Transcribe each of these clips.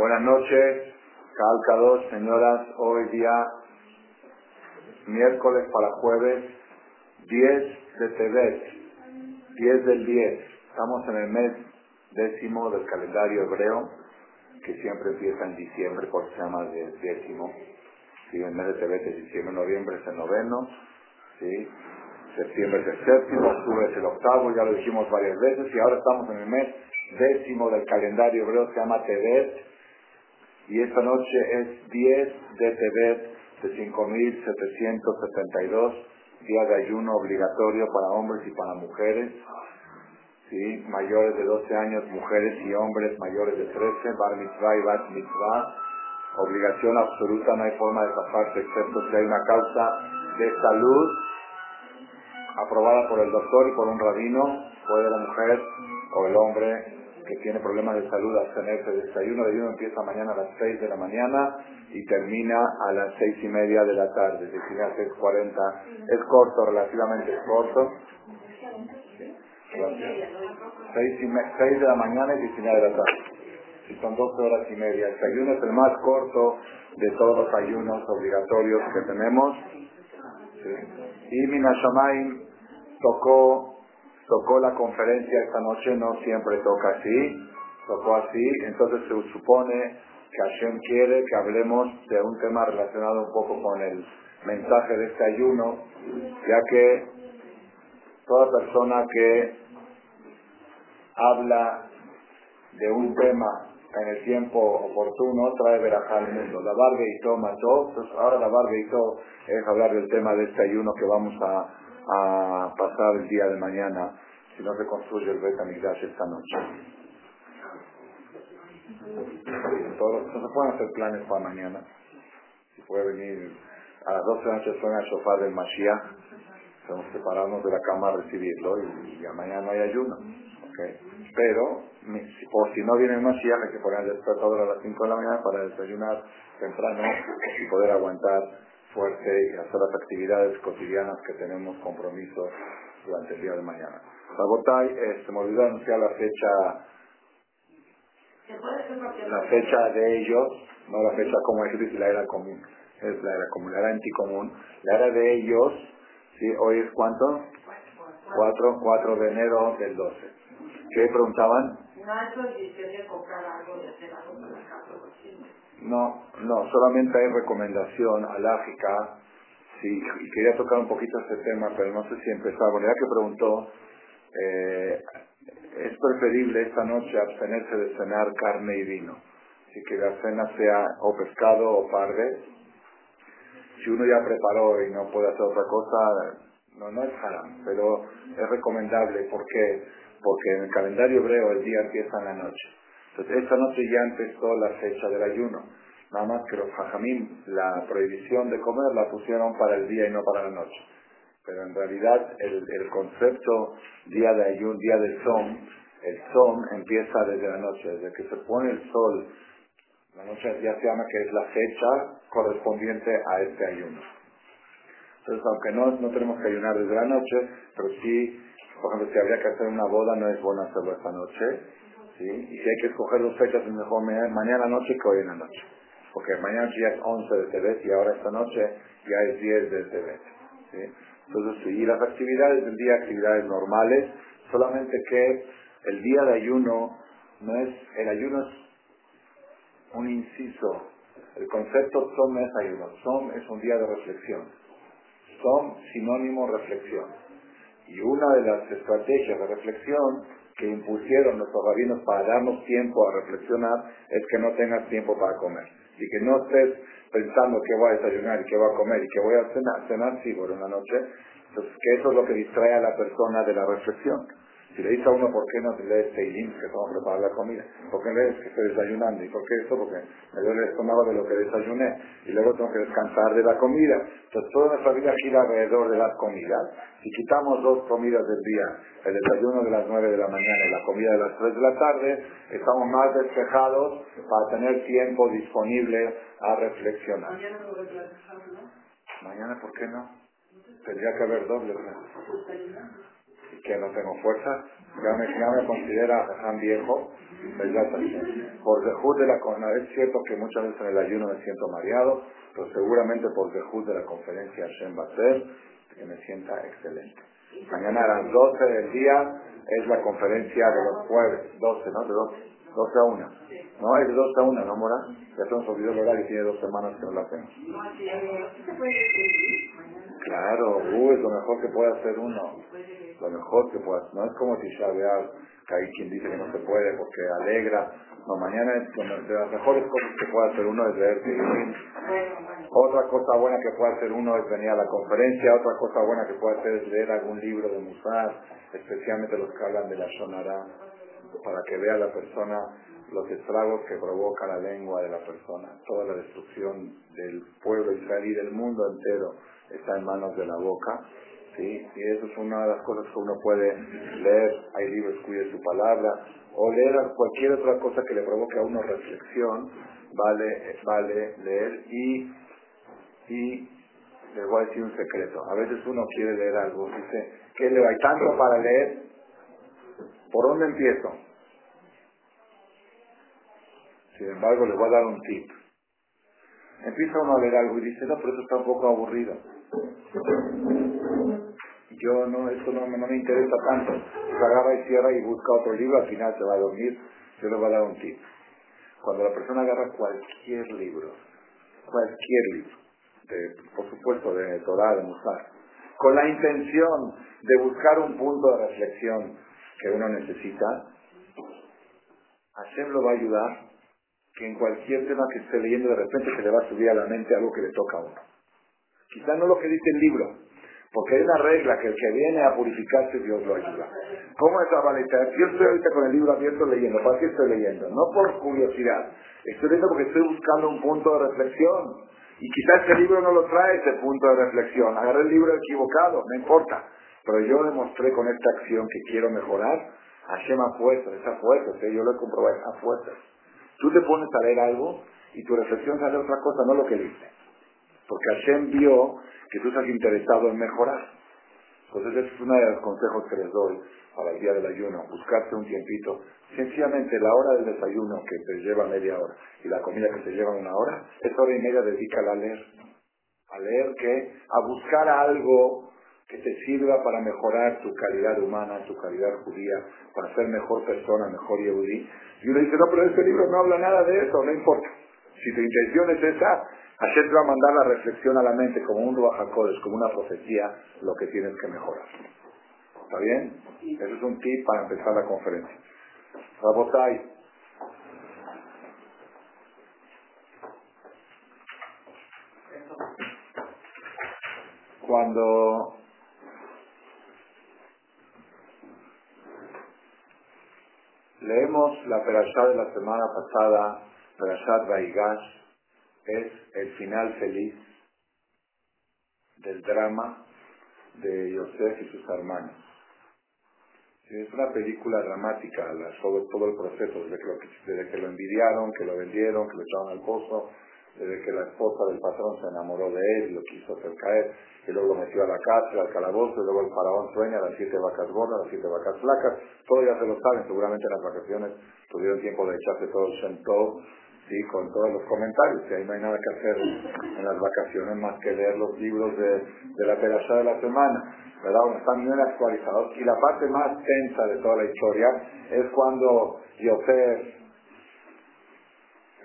Buenas noches, Calcados, señoras. Hoy día, miércoles para jueves, 10 de Tebet, 10 del 10. Estamos en el mes décimo del calendario hebreo, que siempre empieza en diciembre, porque se llama décimo. ¿Sí? El mes de Tebet es diciembre, noviembre es el noveno. ¿sí? Septiembre es el séptimo, octubre es el octavo, ya lo dijimos varias veces, y ahora estamos en el mes décimo del calendario hebreo, se llama Tebet, y esta noche es 10 de Tebet de 5.772, día de ayuno obligatorio para hombres y para mujeres, ¿sí? mayores de 12 años, mujeres y hombres mayores de 13, bar mitzvah y bat mitzvah, obligación absoluta, no hay forma de zafarse excepto si hay una causa de salud aprobada por el doctor y por un rabino, puede la mujer o el hombre que tiene problemas de salud abstenerse de desayuno. El ayuno empieza mañana a las 6 de la mañana y termina a las seis y media de la tarde, es decir, a 6.40. Es corto, relativamente corto. 6, y de la mañana y 19 de la tarde. Y son 12 horas y media. El ayuno es el más corto de todos los ayunos obligatorios que tenemos. Y Minashamayim tocó tocó la conferencia esta noche, no siempre toca así, tocó así, entonces se supone que Hashem quiere que hablemos de un tema relacionado un poco con el mensaje de este ayuno, ya que toda persona que habla de un tema en el tiempo oportuno trae verajá mundo. La barbe y todo, entonces ahora la barbe y todo es hablar del tema de este ayuno que vamos a a pasar el día de mañana si no se construye el Bet esta noche. Todos, no se pueden hacer planes para mañana. Si puede venir a las 12 de la noche suena el sofá del Mashiach, tenemos que pararnos de la cama a recibirlo y, a mañana hay ayuno. Pero si, por si no viene el Mashiach hay que poner el despertador a las 5 de la mañana para desayunar temprano y poder aguantar fuerte y hacer las actividades cotidianas que tenemos compromisos durante el día de mañana. Sabotay, eh, se me olvidó anunciar la fecha la fecha de ellos, no la fecha como es la era común, es la era común, la era anticomún, la era de ellos, ¿sí? hoy es cuánto? 4, 4 de enero del 12. ¿Qué preguntaban? No, no, solamente hay recomendación alágica, sí, y quería tocar un poquito este tema, pero no sé si empezar. Bueno, ya que preguntó, eh, es preferible esta noche abstenerse de cenar carne y vino. Así que la cena sea o pescado o parve. Si uno ya preparó y no puede hacer otra cosa, no, no es haram, pero es recomendable. ¿Por qué? Porque en el calendario hebreo el día empieza en la noche. Entonces, esta noche ya empezó la fecha del ayuno. Nada más que los hajamim, la prohibición de comer la pusieron para el día y no para la noche. Pero en realidad el, el concepto día de ayuno, día del son, el son empieza desde la noche, desde que se pone el sol. La noche ya se llama que es la fecha correspondiente a este ayuno. Entonces, aunque no, no tenemos que ayunar desde la noche, pero sí, por ejemplo, si habría que hacer una boda, no es bueno hacerlo esta noche. ¿Sí? Y si hay que escoger dos fechas, es mejor mañana noche que hoy en la noche. Porque mañana ya es 11 de Tebet y ahora esta noche ya es 10 de Tebet. ¿sí? Entonces, y las actividades del día, actividades normales, solamente que el día de ayuno no es, el ayuno es un inciso. El concepto no es ayuno, son es un día de reflexión. Son sinónimo reflexión. Y una de las estrategias de reflexión que impusieron nuestros rabinos para darnos tiempo a reflexionar es que no tengas tiempo para comer. Y que no estés pensando que voy a desayunar y qué voy a comer y que voy a cenar, cenar sí por una noche. Entonces, que eso es lo que distrae a la persona de la reflexión. Si le dice a uno, ¿por qué no lees Teilim, que a preparar la comida? ¿Por qué lees que estoy desayunando? ¿Y por qué eso? Porque me duele el estómago de lo que desayuné. Y luego tengo que descansar de la comida. Entonces, toda nuestra vida gira alrededor de las comidas. Si quitamos dos comidas del día, el desayuno de las 9 de la mañana y la comida de las 3 de la tarde, estamos más despejados para tener tiempo disponible a reflexionar. Mañana, ¿por qué no? Tendría que haber doble. ¿Y que no tengo fuerza? Ya me, ya me considera tan viejo, por dejud de la es cierto que muchas veces en el ayuno me siento mareado, pero seguramente por dejud de la conferencia Hashem va a ser que me sienta excelente. Mañana a las 12 del día es la conferencia de los jueves, 12, ¿no? De 12, 12 a 1. No, es de 12 a 1, ¿no, Mora? Ya se nos olvidó el horario, tiene dos semanas que no lo hacemos. Claro, uh, es lo mejor que puede hacer uno. Lo mejor que puede hacer. No es como si B'Av, que hay quien dice que no se puede porque alegra. No, mañana es de las mejores cosas que puede hacer uno es leer Otra cosa buena que puede hacer uno es venir a la conferencia. Otra cosa buena que puede hacer es leer algún libro de Musar, especialmente los que hablan de la Shonara, para que vea la persona los estragos que provoca la lengua de la persona. Toda la destrucción del pueblo israelí, del mundo entero, está en manos de la boca. ¿sí? Y eso es una de las cosas que uno puede leer. Hay libros, cuide su palabra. O leer cualquier otra cosa que le provoque a uno reflexión. Vale, vale leer. Y, y les voy a decir un secreto. A veces uno quiere leer algo. Dice, ¿qué le hay tanto para leer? ¿Por dónde empiezo? Sin embargo, les voy a dar un tip. Empieza uno a leer algo y dice, no, pero eso está un poco aburrido. Yo no, esto no, me interesa tanto. Se agarra y cierra y busca otro libro, al final se va a dormir. Yo le voy a dar un tip. Cuando la persona agarra cualquier libro, cualquier libro, por supuesto de Torah, de Musar, con la intención de buscar un punto de reflexión que uno necesita, Hashem lo va a ayudar que en cualquier tema que esté leyendo de repente se le va a subir a la mente algo que le toca a uno. Quizás no lo que dice el libro, porque hay una regla que el que viene a purificarse Dios lo ayuda. ¿Cómo es la valeta? Yo estoy ahorita con el libro abierto leyendo. ¿Para qué estoy leyendo? No por curiosidad. Estoy leyendo porque estoy buscando un punto de reflexión. Y quizás ese libro no lo trae ese punto de reflexión. Agarré el libro equivocado, no importa. Pero yo demostré con esta acción que quiero mejorar. Hashem a fuerzas, esa fuerza, yo lo he comprobado, a fuerzas. Tú te pones a leer algo y tu reflexión sale otra cosa, no lo que dice. Porque Hashem vio que tú estás interesado en mejorar. Entonces ese es uno de los consejos que les doy para el día del ayuno, buscarse un tiempito. Sencillamente la hora del desayuno que te lleva media hora y la comida que te lleva una hora, esa hora y media dedícala a leer. A leer que, a buscar algo que te sirva para mejorar tu calidad humana, tu calidad judía, para ser mejor persona, mejor yehudí. Y uno dice, no, pero este libro no habla nada de eso, no importa. Si tu intención es esa, Hashem te va a mandar la reflexión a la mente como un Ruajacodes, como una profecía, lo que tienes que mejorar. ¿Está bien? Ese es un tip para empezar la conferencia. Rabotai. Cuando leemos la perashá de la semana pasada, Perashat Vaigash, es el final feliz del drama de Yosef y sus hermanos. Es una película dramática, sobre todo el proceso, desde que, lo, desde que lo envidiaron, que lo vendieron, que lo echaron al pozo, desde que la esposa del patrón se enamoró de él y lo quiso hacer caer, y luego lo metió a la cárcel, al calabozo, y luego el faraón sueña las siete vacas gordas, las siete vacas flacas, todo ya se lo saben, seguramente en las vacaciones tuvieron tiempo de echarse todo el Shentov, sí, con todos los comentarios, que ahí no hay nada que hacer en las vacaciones más que leer los libros de, la perashá de la semana, ¿verdad? Están bien actualizados. Y la parte más tensa de toda la historia es cuando Yosef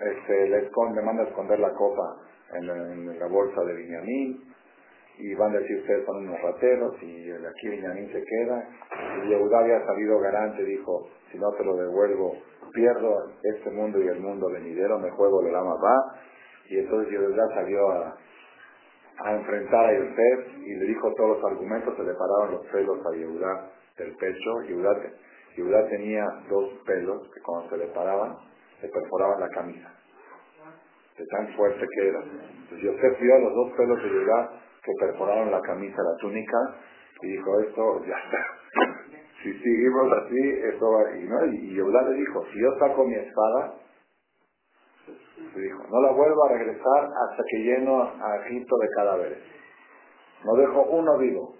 este, le, manda a esconder la copa en la, bolsa de Viñamín y van a decir ustedes son unos rateros y aquí Viñamín se queda y Yehuda había salido garante dijo si no te lo devuelvo pierdo este mundo y el mundo venidero, me juego el lama va. Y entonces ya salió a, a enfrentar a Yosef y le dijo todos los argumentos, se le pararon los pelos a Yehuda del pecho. Yehuda, tenía dos pelos que cuando se le paraban, le perforaban la camisa. De tan fuerte que era. Entonces Yosef vio los dos pelos de Yehuda que perforaron la camisa, la túnica, y dijo, esto ya está si seguimos así, eso va a ¿no? Y, Yehuda le dijo, si yo saco mi espada, le dijo, no la vuelvo a regresar hasta que lleno a Egipto de cadáveres. No dejo uno vivo.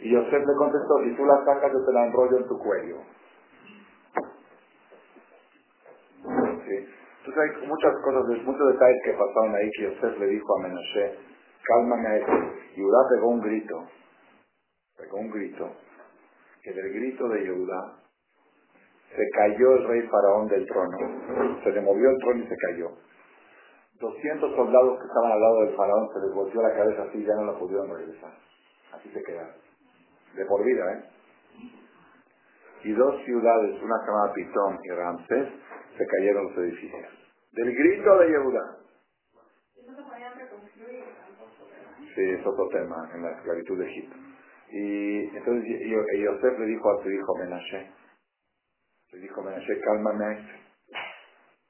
Y Yosef le contestó, si tú la sacas, yo te la enrollo en tu cuello. ¿Sí? Entonces hay muchas cosas, muchos detalles que pasaron ahí que Yosef le dijo a Menashe, cálmame a este. Y Yehudá pegó un grito, pegó un grito, que del grito de Yehudá se cayó el rey faraón del trono, se le movió el trono y se cayó. 200 soldados que estaban al lado del faraón se les volteó la cabeza así y ya no la pudieron regresar. Así se quedaron. De por vida, ¿eh? Y dos ciudades, una llamada Pitón y Ramsés, se cayeron los edificios. Del grito de Yehuda. Sí, es otro tema en la esclavitud de Egipto. Y entonces Yosef le dijo a su hijo Menashe, le dijo Menashe, cálmame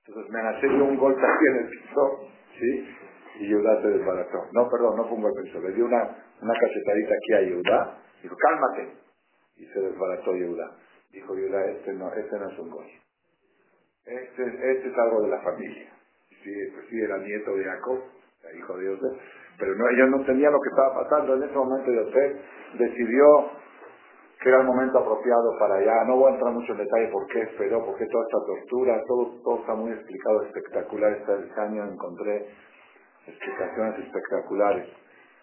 Entonces Menashe dio un golpe aquí en el piso, ¿sí? Y Yehudá se desbarató. No, perdón, no fue un golpe. Le dio una, una cachetadita aquí a Yehudá. Dijo, cálmate. Y se desbarató Yehudá. Dijo Yehudá, este no, este no es un gol. Este, este es algo de la familia. Sí, pues sí, era nieto de Jacob, hijo de Yosef. Pero no, ellos no entendían lo que estaba pasando. En ese momento Yosef decidió que era el momento apropiado para allá. No voy a entrar mucho en detalle por qué esperó, por qué toda esta tortura, todo, todo está muy explicado, espectacular. Este año encontré explicaciones espectaculares.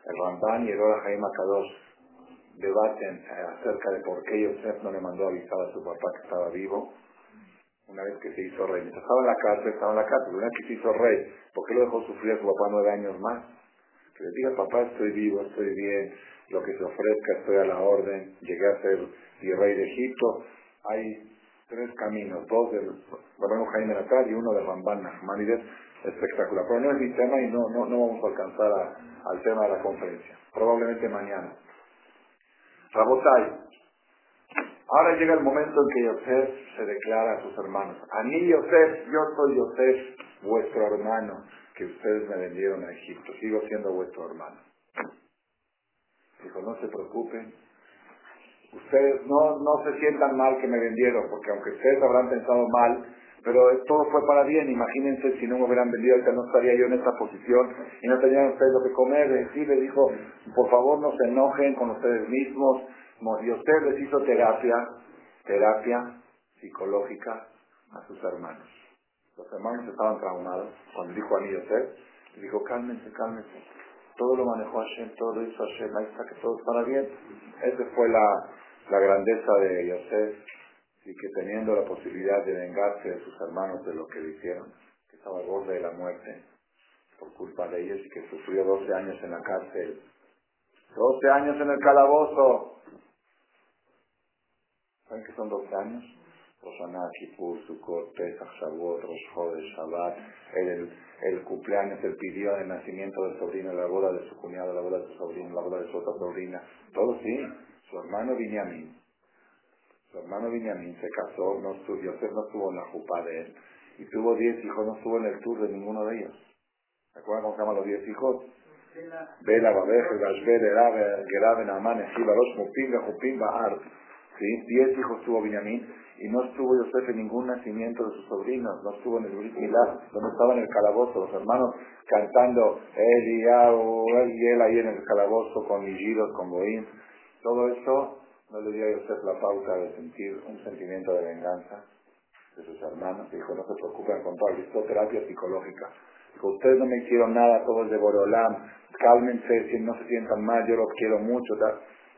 El Ramban y el Ora Jaime Akadosh debaten acerca de por qué Yosef no le mandó avisar a su papá que estaba vivo una vez que se hizo rey. estaba en la cárcel, estaba en la cárcel, una vez que se hizo rey, ¿por qué lo dejó sufrir a su papá nueve años más? Que le diga, papá, estoy vivo, estoy bien, lo que se ofrezca, estoy a la orden, llegué a ser el rey de Egipto. Hay tres caminos, dos del Barano Jaime Natal y uno de Ramban Nachmanides, espectacular. Pero no es mi tema y no, no, no vamos a alcanzar al tema de la conferencia. Probablemente mañana. Rabotai. Ahora llega el momento en que Yosef se declara a sus hermanos. A mí, Yosef, yo soy Yosef, vuestro hermano, que ustedes me vendieron a Egipto. Sigo siendo vuestro hermano. Dijo, no se preocupen. Ustedes no, no se sientan mal que me vendieron, porque aunque ustedes habrán pensado mal, pero todo fue para bien. Imagínense si no me hubieran vendido, ahorita no estaría yo en esta posición y no tenían ustedes lo que comer. Sí, le dijo, por favor no se enojen con ustedes mismos. Y usted les hizo terapia, terapia psicológica a sus hermanos. Los hermanos estaban traumados. Cuando dijo a mí Yosef, le dijo, cálmense, cálmense. Todo lo manejó Hashem, todo lo hizo Hashem, ahí está que todo es para bien. Esa fue la, la grandeza de Yosef y que teniendo la posibilidad de vengarse de sus hermanos de lo que le hicieron, que estaba al borde de la muerte por culpa de ellos y que sufrió 12 años en la cárcel. 12 años en el calabozo. ¿Saben qué son 12 años? Roshaná, Kippur, Sukkot, Pesach, Shavuot, Rosh Shabbat, el, el cumpleaños, el pidió el nacimiento del sobrino, la boda de su cuñado, la boda de su sobrino, la boda de su otra sobrina. Todo sí. Su hermano Binyamin su hermano Benjamín se casó, no estuvo, Yosef no estuvo en la jupa de él, y tuvo diez hijos, no estuvo en el tour de ninguno de ellos. ¿Se acuerdan cómo se llaman los diez hijos? Bela, Babeje, Gashbel, Erabe, Gerabe, Naamán, Ejiba, Rosh, Mupim, Jupim, Bahar. ¿Sí? Diez hijos tuvo Benjamín, y no estuvo Yosef en ningún nacimiento de sus sobrinos, no estuvo en el Brit Milá, donde estaba en el calabozo, los hermanos cantando y él y él ahí en el calabozo con Igidos, con Boín. Todo eso no le dio a Yosef la pauta de sentir un sentimiento de venganza de sus hermanos. Dijo, no se preocupen con todo, hizo terapia psicológica. Dijo, ustedes no me hicieron nada, todo es de Borolam, cálmense, no se sientan mal, yo los quiero mucho.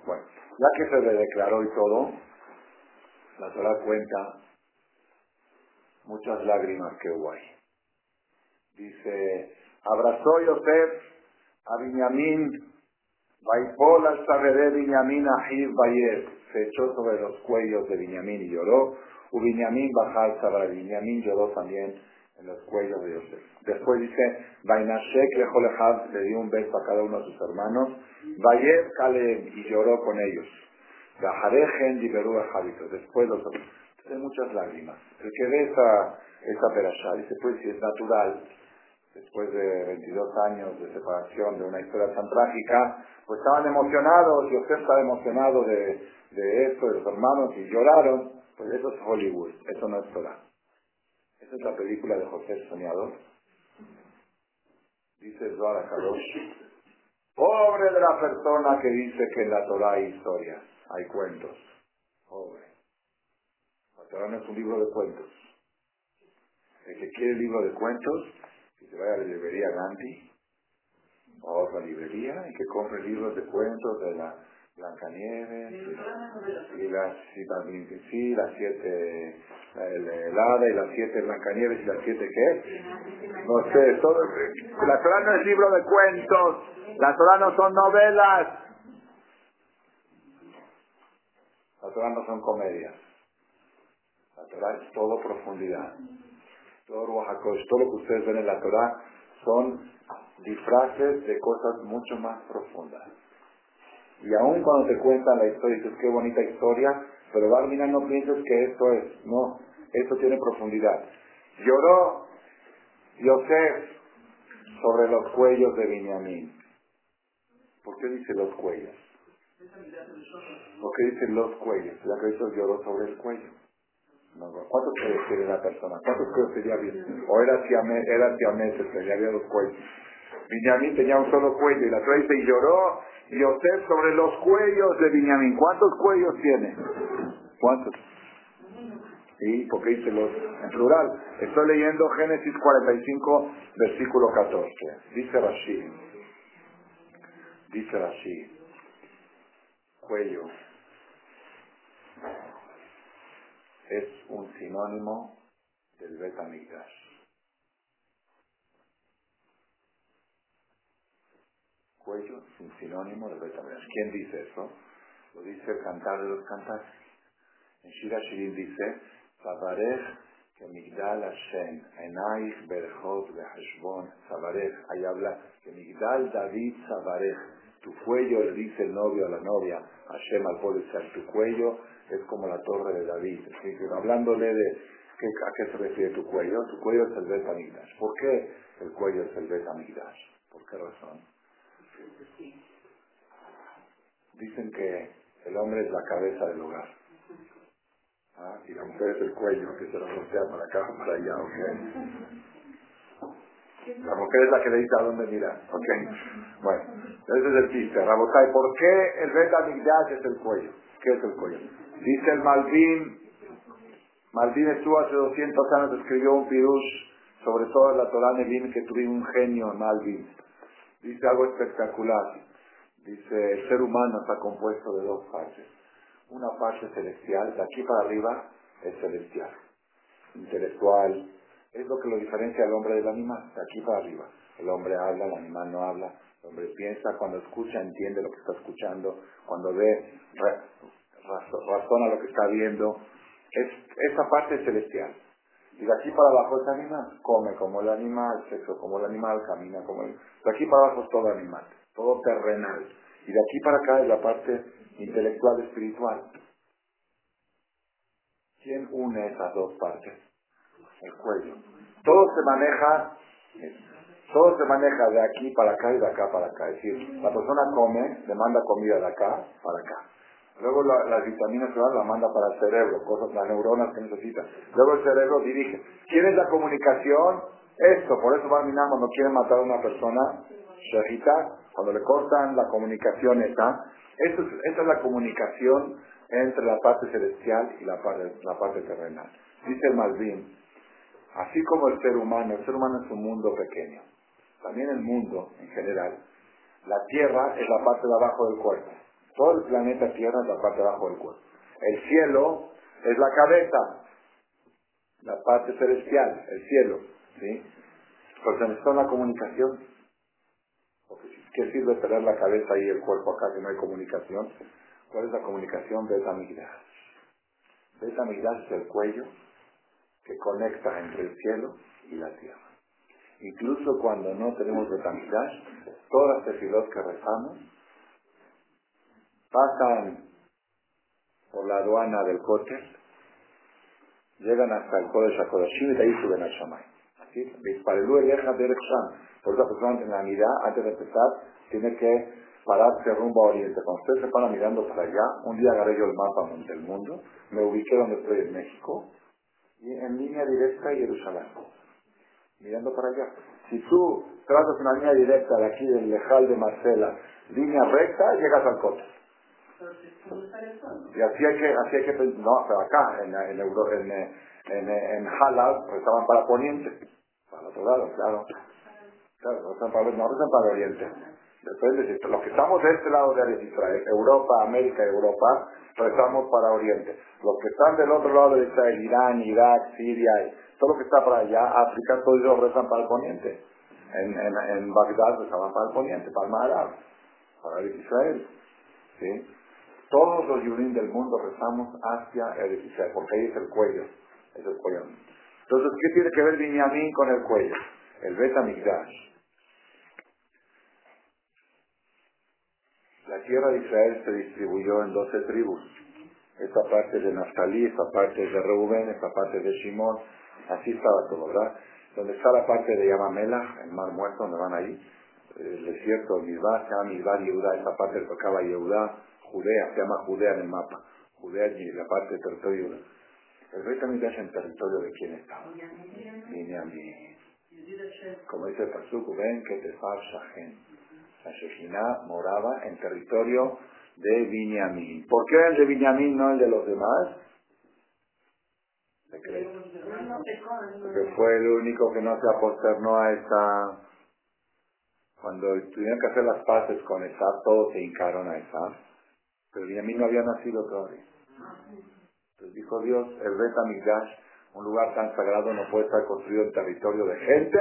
Bueno, ya que se le declaró y todo, la Torah cuenta muchas lágrimas que hubo ahí. Dice, abrazó Yosef a Binyamin se echó sobre los cuellos de Binyamin y lloró. U Binyamin Bajal Sabra, Binyamin lloró también en los cuellos de Yosef. Después dice, Vainashek Lejolejab le dio un beso a cada uno de sus hermanos. Bayer Kalem y lloró con ellos. Bajarejen Liberú Jabito. Después los Hay muchas lágrimas. El que ve esa, esa perashá dice, pues si es natural, después de 22 años de separación de una historia tan trágica, pues estaban emocionados, y usted estaba emocionado de, de esto, de los hermanos, y lloraron, pues eso es Hollywood, eso no es Torah. Esa es la película de José el Soñador. Dice Zohar Kadosh, Pobre de la persona que dice que en la Torah hay historias, hay cuentos. Pobre. La Torah no es un libro de cuentos. El que quiere libro de cuentos, que vaya a la librería Gandhi, o a otra librería, y que compre libros de cuentos de la Blancanieves, y las, y también, sí, las siete, la, helada y las siete Blancanieves y las siete qué? No sé, todo, la Torah no es libro de cuentos, la Torah no son novelas, la Torah no son comedias, la Torah es todo profundidad, todo lo que ustedes ven en la Torah son disfraces de cosas mucho más profundas. Y aún cuando te cuentan la historia, dices, qué bonita historia, pero Barmina no pienses que esto es, no, esto tiene profundidad. Lloró Yosef sobre los cuellos de Benjamín. ¿Por qué dice los cuellos? ¿Por qué dice los cuellos? Ya que lloró sobre el cuello. ¿Cuántos cuellos tiene la persona? ¿Cuántos cuellos tenía bien? O era siamés, era siamés, tenía había dos cuellos. Benjamín tenía un solo cuello y la trae y lloró Yosef sobre los cuellos de Benjamín. ¿Cuántos cuellos tiene? ¿Cuántos? Sí, porque dice los en plural. Estoy leyendo Génesis 45, versículo 14. Dice Rashi. Dice Rashi. Cuello es un sinónimo del Betamigdash. cuello es un sinónimo de Betamigdash. ¿Quién dice eso? Lo dice el cantar de los cantares. En Shira Shirin dice, Sabarech que Migdal Hashem, Enaich Berhot Behashbon, Sabarech, ahí habla que Migdal David Sabarech, tu cuello, le dice el novio a la novia, Hashem al pueblo tu cuello es como la torre de David. hablándole de ¿a qué se refiere tu cuello, tu cuello es el Betamigdash. ¿Por qué el cuello es el Betamigdash? ¿Por qué razón? Dicen que el hombre es la cabeza del hogar. ¿Ah? Y la mujer es el cuello, que se lo voltea para acá o para allá, ¿ok? La mujer es la que le dice a dónde mirar, ¿ok? Bueno, ese es el chiste. Rabotay, ¿por qué el Beta es el cuello? ¿Qué es el cuello? Dice el Malvin, Malvin estuvo hace 200 años, escribió un pirush sobre todo la Torah Nevin, que tuvo un genio, Malvin dice algo espectacular. Dice, el ser humano está compuesto de dos partes. Una parte celestial, de aquí para arriba es celestial, intelectual. Es lo que lo diferencia al hombre del animal, de aquí para arriba. El hombre habla, el animal no habla. Hombre piensa, cuando escucha entiende lo que está escuchando. Cuando ve, razona lo que está viendo. Es, esa parte es celestial. Y de aquí para abajo es animal. Come como el animal, sexo como el animal, camina como el... De aquí para abajo es todo animal, todo terrenal. Y de aquí para acá es la parte intelectual, espiritual. ¿Quién une esas dos partes? El cuello. Todo se maneja, todo se maneja de aquí para acá y de acá para acá. Es decir, la persona come, demanda comida de acá para acá. Luego la, las vitaminas se la manda para el cerebro, cosas, las neuronas que necesita. Luego el cerebro dirige. ¿Quién es la comunicación? Esto, por eso Barminan cuando quiere matar a una persona, Shahita, cuando le cortan la comunicación esta, esta es, esta es la comunicación entre la parte celestial y la parte, la parte terrenal. Dice el Malvin, así como el ser humano, el ser humano es un mundo pequeño, también el mundo en general, la tierra es la parte de abajo del cuerpo. Todo el planeta Tierra es la parte de abajo del cuerpo. El cielo es la cabeza, la parte celestial, el cielo. ¿sí? Porque necesita una comunicación. ¿Qué sirve tener la cabeza y el cuerpo acá si no hay comunicación? ¿Cuál es la comunicación? Beta Migdash. Beta Migdash es el cuello que conecta entre el cielo y la tierra. Incluso cuando no tenemos Beta Migdash, todas las tefilot que rezamos pasan por la aduana del Kotel, llegan hasta el Kodesh HaKodashim y de ahí suben al Shamay. Sham. Por eso persona en la mirada, antes de empezar, tiene que pararse rumbo a Oriente. Cuando usted se para mirando para allá, un día agarré yo el mapa del mundo, me ubiqué donde estoy en México, y en línea directa a Jerusalén. Mirando para allá. Si tú tratas una línea directa de aquí del Lejal de Marcela línea recta, llegas al coche. Y así hay que, así hay que, no, acá, en, en, en, en, en Halal, estaban para poniente, para otro lado, claro. Claro, rezan para, no rezan para oriente. Depende, si los que estamos de este lado de Israel, Europa, América, Europa, rezamos para Oriente. Los que están del otro lado de Israel, Irán, Irak, Siria, todo lo que está para allá, África, todos ellos rezan para el poniente. En, en, en Bagdad rezaban para el poniente, para el para Israel. ¿Sí? Todos los yurín del mundo rezamos hacia el Israel, porque ahí es el cuello. Es el cuello. Entonces, ¿qué tiene que ver Binyamin con el cuello? El Bet La tierra de Israel se distribuyó en doce tribus. Esta parte de Naftali, esta parte de Reuben, esta parte de Shimon. Así estaba todo, ¿verdad? Donde está la parte de Yamamela, el mar muerto, donde van ahí, el desierto, Milvá, se llama Milvá Yehuda, esa parte tocaba Yehuda, Judea, se llama Judea en el mapa. Judea y la parte del territorio Yehuda. El rey también en territorio de quién estaba. mí. Como dice el Pasuk, ven que te Shahen. La Shejina moraba en territorio de Binyamin. ¿Por qué el de Binyamin no el de los demás? Porque fue el único que no se aposternó a esa... Cuando tuvieron que hacer las paces con esa, todos se hincaron a esa. Pero Binyamin no había nacido todavía. Entonces dijo Dios, el Bet un lugar tan sagrado no puede estar construido en territorio de gente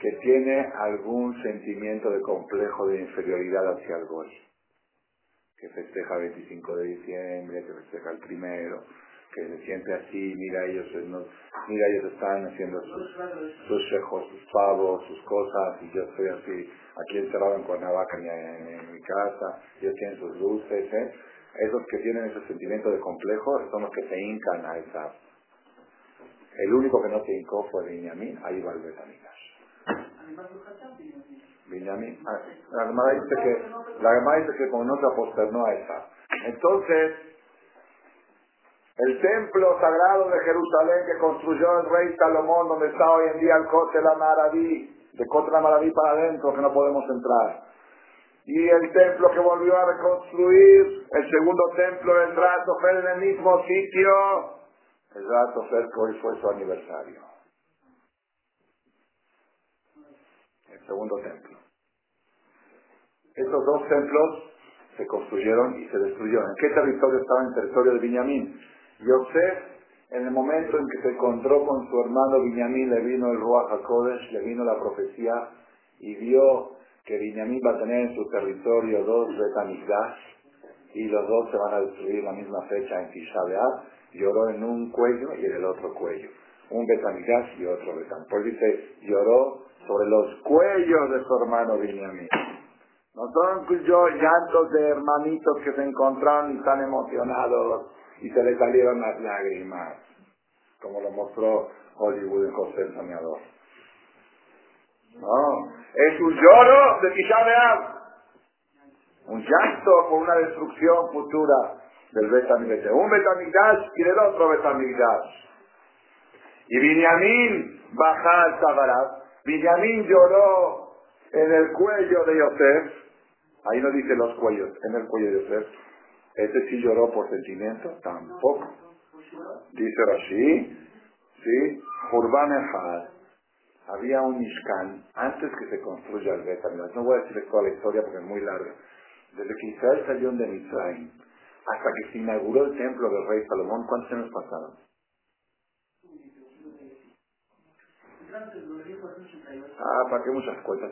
que tiene algún sentimiento de complejo de inferioridad hacia el Goy, que festeja el 25 de diciembre, que festeja el primero, que se siente así, mira ellos, mira ellos están haciendo sus, sus sus pavos, sus cosas, y yo estoy así, aquí encerrado en Cuernavaca, en, en, mi casa, ellos tienen sus luces, ¿eh? esos que tienen ese sentimiento de complejo son los que se hincan a esa. El único que no se hincó fue Benjamín, ahí va el. Benjamín. Ah, la Gemara dice que, la Gemara dice que como no se aposternó a esa. Entonces, el templo sagrado de Jerusalén que construyó el rey Salomón, donde está hoy en día el Cote la Maraví, de Cote la Maraví para adentro, que no podemos entrar. Y el templo que volvió a reconstruir, el segundo templo del Fer en el mismo sitio, el Fer que hoy fue su aniversario. segundo templo. Estos dos templos se construyeron y se destruyeron. ¿En qué territorio estaba? En el territorio de Viñamín. Yosef, en el momento en que se encontró con su hermano Viñamín, le vino el Ruach HaKodesh, le vino la profecía y vio que Viñamín va a tener en su territorio dos Betamigdash y los dos se van a destruir la misma fecha en Tisha Lloró en un cuello y en el otro cuello. Un Betamigdash y otro Betam. Pues dice, lloró sobre los cuellos de su hermano Benjamín. No son yo llantos de hermanitos que se encontraron y están emocionados y se les salieron las lágrimas, como lo mostró Hollywood en José el Soñador. No, es un lloro de Tisha Un llanto por una destrucción futura del Betamigdash. Un Betamigdash y del otro Betamigdash. Y Binyamin baja al Tabarat Benjamín lloró en el cuello de Yosef. Ahí no dice los cuellos, en el cuello de Yosef. ¿Este sí lloró por sentimiento? Tampoco. Dice Rashi, sí, Urban Había un Mishkan antes que se construya el Bet No voy a decirles toda la historia porque es muy larga. Desde que Israel salió de Mitzrayim hasta que se inauguró el templo del rey Salomón, ¿cuántos años pasaron? Ah, para qué muchas cosas.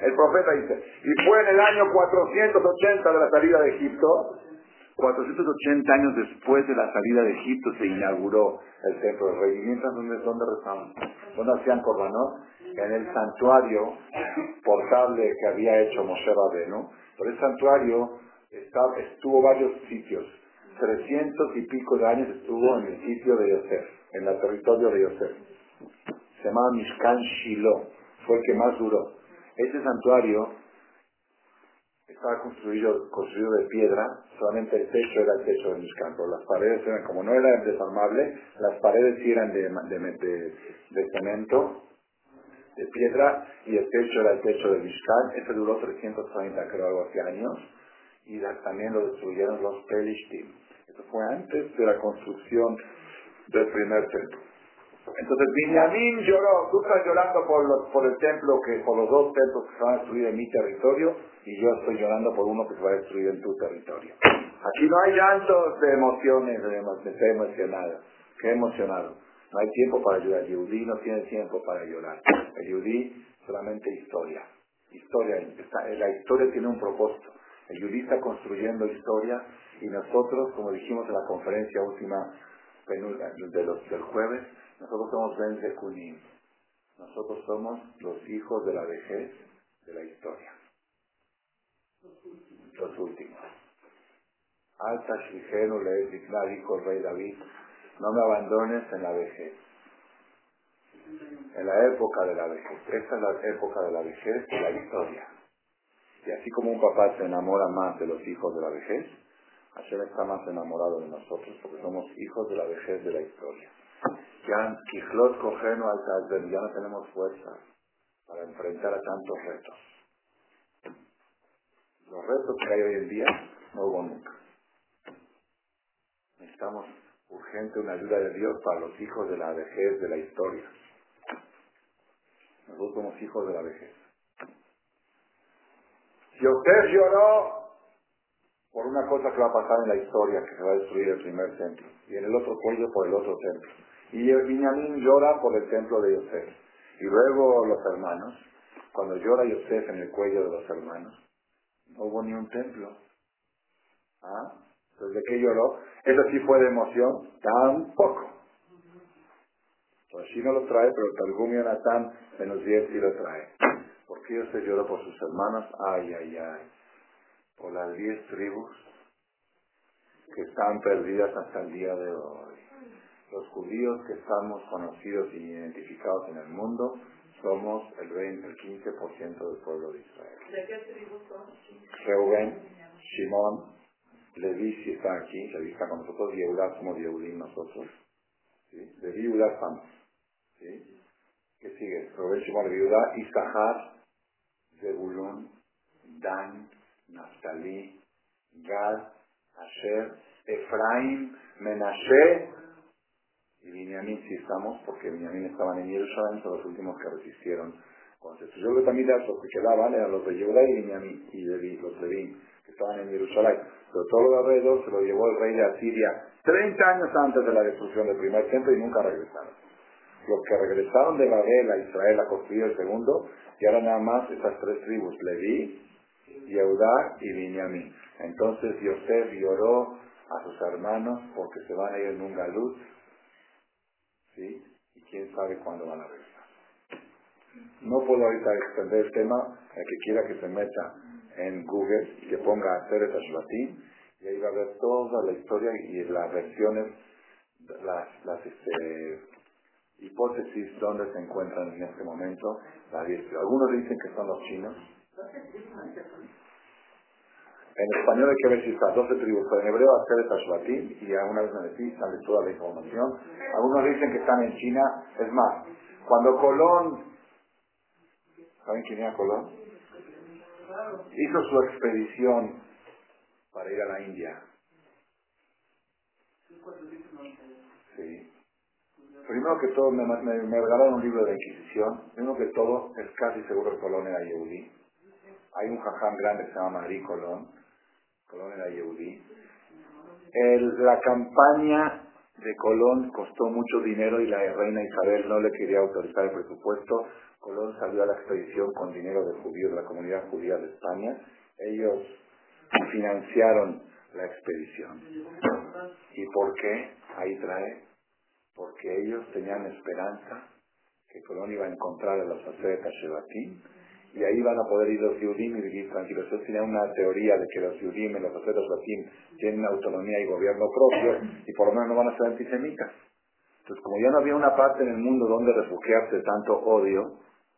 El profeta dice, y fue en el año 480 de la salida de Egipto, 480 años después de la salida de Egipto se inauguró el templo del rey. ¿Y mientras dónde, dónde rezaban? ¿Dónde hacían corbanot? En el santuario portable que había hecho Moshe Rabenu. Por el santuario estuvo varios sitios 300 y pico de años estuvo en el sitio de Yosef, en el territorio de Yosef. Se llamaba Mishkan Shiloh, fue el que más duró. Ese santuario estaba construido, de piedra, solamente el techo era el techo del Mishkan, pero las paredes eran, como no era desarmable, las paredes eran de, de, de, cemento, de piedra, y el techo era el techo del Mishkan, ese duró 330 creo algo hace años, y también lo destruyeron los Pelishtim. Eso fue antes de la construcción del primer templo. Entonces Benjamín lloró, tú estás llorando por, por el templo, que por los dos templos que se van a destruir en mi territorio, y yo estoy llorando por uno que se va a destruir en tu territorio. Aquí no hay llantos de emociones, de, ser emocionado. Qué emocionado. No hay tiempo para llorar. Yudí no tiene tiempo para llorar. El Yudí solamente historia. Historia. la historia tiene un propósito. El Yudí está construyendo historia y nosotros, como dijimos en la conferencia última de los, del jueves, nosotros somos Ben Kunim. Nosotros somos los hijos de la vejez de la historia. Los últimos. Alta Shigenu le dijo el rey David, no me abandones en la vejez. En la época de la vejez. Esta es la época de la vejez de la historia. Y así como un papá se enamora más de los hijos de la vejez, Hashem está más enamorado de nosotros porque somos hijos de la vejez de la historia. Ya, ya no tenemos fuerza para enfrentar a tantos retos. Los retos que hay hoy en día no hubo nunca. Necesitamos urgente una ayuda de Dios para los hijos de la vejez de la historia. Nosotros somos hijos de la vejez. Si usted lloró por una cosa que va a pasar en la historia, que se va a destruir el primer templo, y en el otro cuello por el otro templo. Y Benjamín llora por el templo de Yosef. Y luego los hermanos, cuando llora Yosef en el cuello de los hermanos, no hubo ni un templo. ¿Ah? Entonces, ¿de qué lloró? Eso sí fue de emoción, tampoco. Pues sí no lo trae, pero Targum Natán menos 10 sí lo trae. ¿Por qué Yosef lloró por sus hermanos? Ay, ay, ay. Por las 10 tribus que están perdidas hasta el día de hoy. Los judíos que estamos conocidos y identificados en el mundo somos el 20, el 15% del pueblo de Israel. ¿De qué tribus son? Reuben, Shimon, Levi si está aquí, Levi está con nosotros, Yehuda somos Yehudim nosotros. ¿sí? De Yehuda estamos. ¿sí? ¿Qué sigue? Reuben, Shimon, Yehuda, Isahar, Zebulun, Dan, Naftali, Gad, Asher, Efraim, Menashe y Binyamin sí estamos, porque Binyamin estaban en Jerusalén, son los últimos que resistieron. Cuando se destruyó los que quedaban eran los de Yehuda y Binyamin, y de, los de que estaban en Jerusalén. Pero todo lo de alrededor se lo llevó el rey de Asiria 30 años antes de la destrucción del primer templo y nunca regresaron. Los que regresaron de Babel a Israel a construir el segundo, y ahora nada más esas tres tribus, Leví, Yehuda y Binyamin. Entonces Yosef lloró a sus hermanos porque se van a ir en un galut ¿sí? Y quién sabe cuándo van a regresar. No puedo ahorita extender el tema, el que quiera que se meta en Google y que ponga Seret Ashvatim, y ahí va a ver toda la historia y las versiones, las, las este, hipótesis donde se encuentran en este momento. Algunos dicen que son los chinos, en español hay que ver si está 12 tribus, pero en hebreo hacer Tashvatim y alguna vez me decís, sale toda la información. Algunos dicen que están en China. Es más, cuando Colón, ¿saben quién era Colón? Hizo su expedición para ir a la India. Sí. Primero que todo, me, me, regalaron un libro de Inquisición. Primero que todo, es casi seguro que Colón era Yehudi. Hay un jajam grande que se llama Marí Colón, Colón era Yehudí. la campaña de Colón costó mucho dinero y la reina Isabel no le quería autorizar el presupuesto. Colón salió a la expedición con dinero de judíos, la comunidad judía de España. Ellos financiaron la expedición. ¿Y por qué? Ahí trae. Porque ellos tenían esperanza que Colón iba a encontrar a los sacerdotes Shebatim y ahí van a poder ir los Yudim y vivir tranquilos. Ellos tenían una teoría de que los Yudim y los aceros Batim tienen autonomía y gobierno propio y por lo menos no van a ser antisemitas. Entonces, como ya no había una parte en el mundo donde refugiarse tanto odio,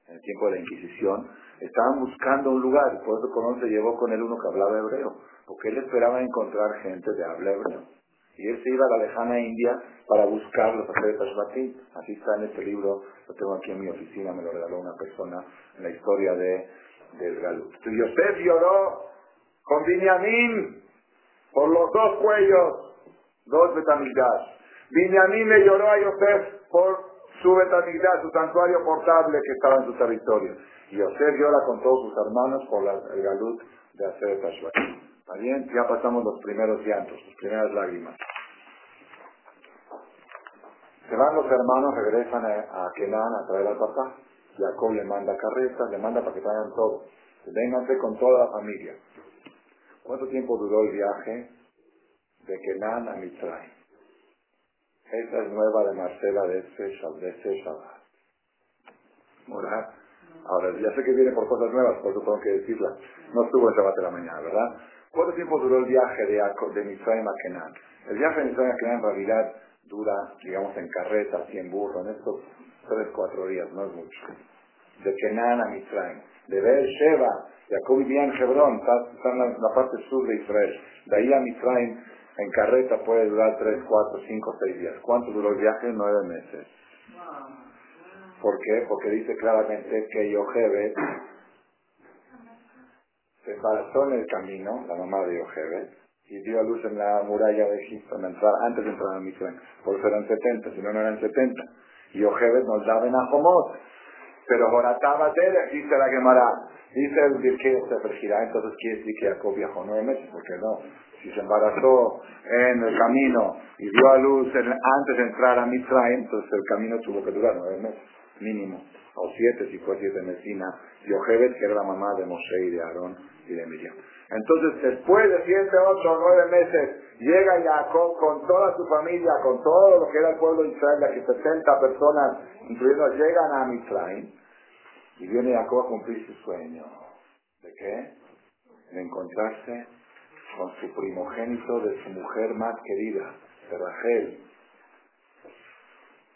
en el tiempo de la Inquisición, estaban buscando un lugar, y por eso Colón se llevó con él uno que hablaba hebreo, porque él esperaba encontrar gente de habla hebreo. Y él se iba a la lejana India para buscar los atletas Shvatim. Así está en este libro, lo tengo aquí en mi oficina, me lo regaló una persona, en la historia de, del Galut. Yosef lloró con Binyamin por los dos cuellos, dos betamigdash. Binyamin le lloró a Yosef por su betamigdash, su santuario portable que estaba en su territorio. Y Yosef llora con todos sus hermanos por el Galut de hacer Shvatim. ¿Está bien? Ya pasamos los primeros llantos, las primeras lágrimas. Se van los hermanos, regresan a, Kenan a traer al papá. Jacob le manda carretas, le manda para que traigan todo. Vénganse con toda la familia. ¿Cuánto tiempo duró el viaje de Kenan a Mitzrayim? Esa es nueva de Marcela de este Shabbat. Ahora, ahora, ya sé que viene por cosas nuevas, por eso tengo que decirla. No estuvo el Shabbat de la mañana, ¿verdad? ¿Cuánto tiempo duró el viaje de, de a Kenan? El viaje de Mitzrayim a Kenan en realidad dura, digamos, en carreta, así en burro, en estos tres, cuatro días, no es mucho. De Kenan a Mitzrayim. De Sheva, Jacob vivía en Hebrón, está, en la, parte sur de Israel. De ahí a Mitzrayim, en carreta puede durar tres, cuatro, cinco, seis días. ¿Cuánto duró el viaje? Nueve meses. ¿Por qué? Porque dice claramente que Yohebed se embarazó en el camino, la mamá de Yohebed, y dio a luz en la muralla de Egipto, antes de entrar a Mitzrayim. Por eso eran 70, si no, no eran 70. Y Ojebet nos daba en Ajomot. Pero Jorataba Tere, dice la Gemara, dice el Birkei Sefer entonces quiere decir que Jacob viajó nueve meses, porque no. Si se embarazó en el camino y dio a luz antes de entrar a Mitzrayim, entonces el camino tuvo que durar nueve meses, mínimo. O siete, si fue siete Mesina. Y Ojebet, que era la mamá de Moshe y de Aarón y de Miriam. Entonces, después de siete, ocho nueve meses, llega Jacob con toda su familia, con todo lo que era el pueblo de Israel, de que 70 personas, incluyendo, llegan a Mitzrayim, y viene Jacob a cumplir su sueño. ¿De qué? De encontrarse con su primogénito de su mujer más querida, de Rachel.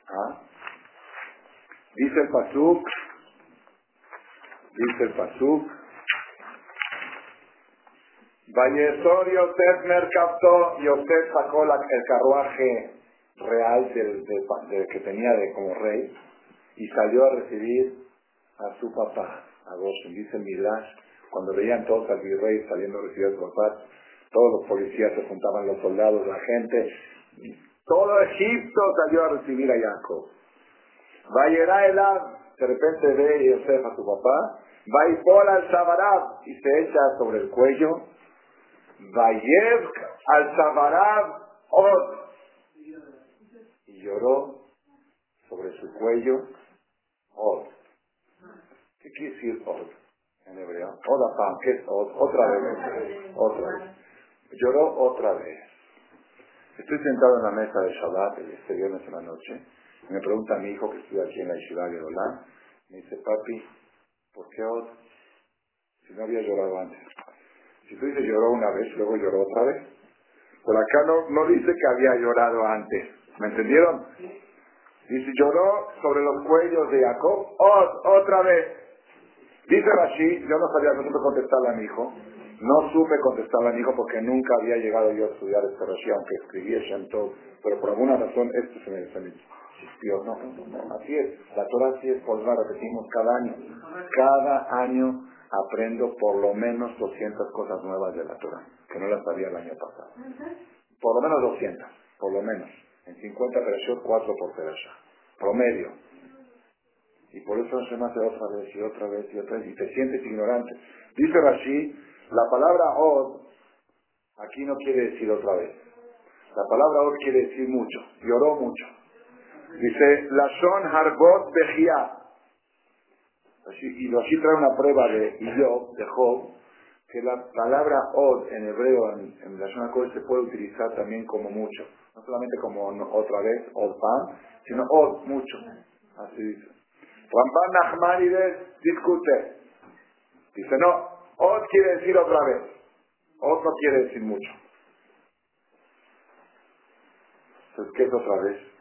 ¿Ah? Dice el Pasuk, dice el Pasuk, Vallesor Yosef Mercapto, Yosef sacó el carruaje real del, que tenía de como rey y salió a recibir a su papá, a Goshen. Dice Midrash, cuando veían todos al virrey saliendo a recibir a su papá, todos los policías se juntaban, los soldados, la gente, todo Egipto salió a recibir a Jacob. Vayera Elab, de repente ve Yosef a su papá, va y al Sabarab y se echa sobre el cuello Vayev al Sabarab Od. Y lloró sobre su cuello Od. ¿Qué quiere decir Od en hebreo? Odapam, ¿qué es Od? Otra vez. Otra vez. Lloró otra vez. Estoy sentado en la mesa de Shabbat este viernes en la noche. Me pregunta mi hijo que estudia aquí en la Yeshiva de Olán. Me dice, papi, ¿por qué Od? Si no había llorado antes. Si tú dices lloró una vez, luego lloró otra vez. Por acá no, no dice que había llorado antes. ¿Me entendieron? Dice, lloró sobre los cuellos de Jacob otra vez. Dice Rashi, yo no sabía, no supe contestarle a mi hijo. No supe contestarle a mi hijo porque nunca había llegado yo a estudiar este Rashi, aunque escribí Shem pero por alguna razón esto se me, se me No, no, no, así es. La Torah así es, por la repetimos cada año. Cada año aprendo por lo menos 200 cosas nuevas de la Torah, que no las sabía el año pasado. Por lo menos 200, por lo menos. En 50 perashot, 4 por perasha. Promedio. Y por eso se me hace otra vez y otra vez y otra vez, y te sientes ignorante. Dice Rashi, la palabra od, aquí no quiere decir otra vez. La palabra od quiere decir mucho, lloró mucho. Dice, la son harbot bejia, y así trae una prueba de Job, de Job, que la palabra od en hebreo, en, la zona se puede utilizar también como mucho. No solamente como otra vez, od pan, sino od, mucho. Así dice. Ramban Nachmanides discute. Dice, no, od quiere decir otra vez. Od no quiere decir mucho. Entonces, ¿qué es otra vez?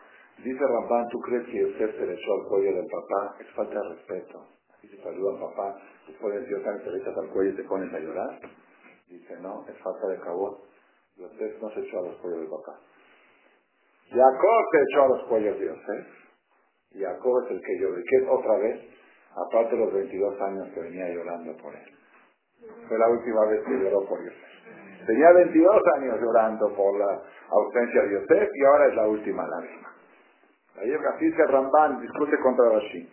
Dice Ramban, ¿tú crees que usted se le echó al cuello del papá? Es falta de respeto. Y se saluda papá, después de Dios te echas al cuello y te pones a llorar. Dice, no, es falta de cabot. Yosef no se echó a los cuellos de papá. Jacob se echó a los cuellos de Yosef. Jacob es el que lloró. ¿Y otra vez? Aparte de los 22 años que venía llorando por él. Fue la última vez que lloró por Yosef. Tenía 22 años llorando por la ausencia de Yosef y ahora es la última lágrima. Ayer así dice Ramban, discute contra Rashi.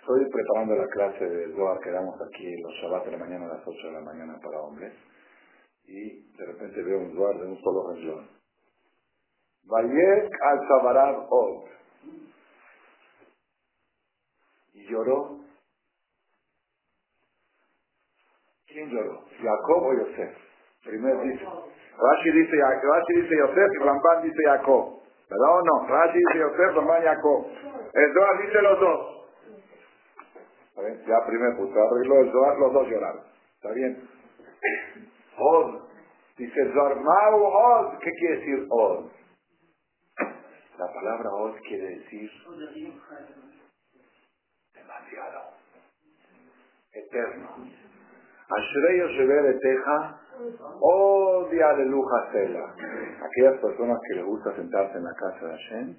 Estoy preparando la clase de Zohar que damos aquí los Shabbat de la mañana a las 8 de la mañana para hombres. Y de repente veo un Zohar de un solo renglón. Vayek al Sabarab Od. Y lloró. ¿Quién lloró? ¿Jacob o Yosef? Primero dice, Rashi dice Yosef y Ramban dice Jacob. ¿Verdad no? Rashi dice Yosef, y Jacob. El Zohar dice los dos. Ya primero pues arregló el Zohar, los dos lloraron. ¿Está bien? Od. Dice Zohar, Mau Od. ¿Qué quiere decir Od? La palabra Od quiere decir demasiado. Eterno. Ashreyo Shever Teja, odia de luja cela. Aquellas personas que les gusta sentarse en la casa de Hashem,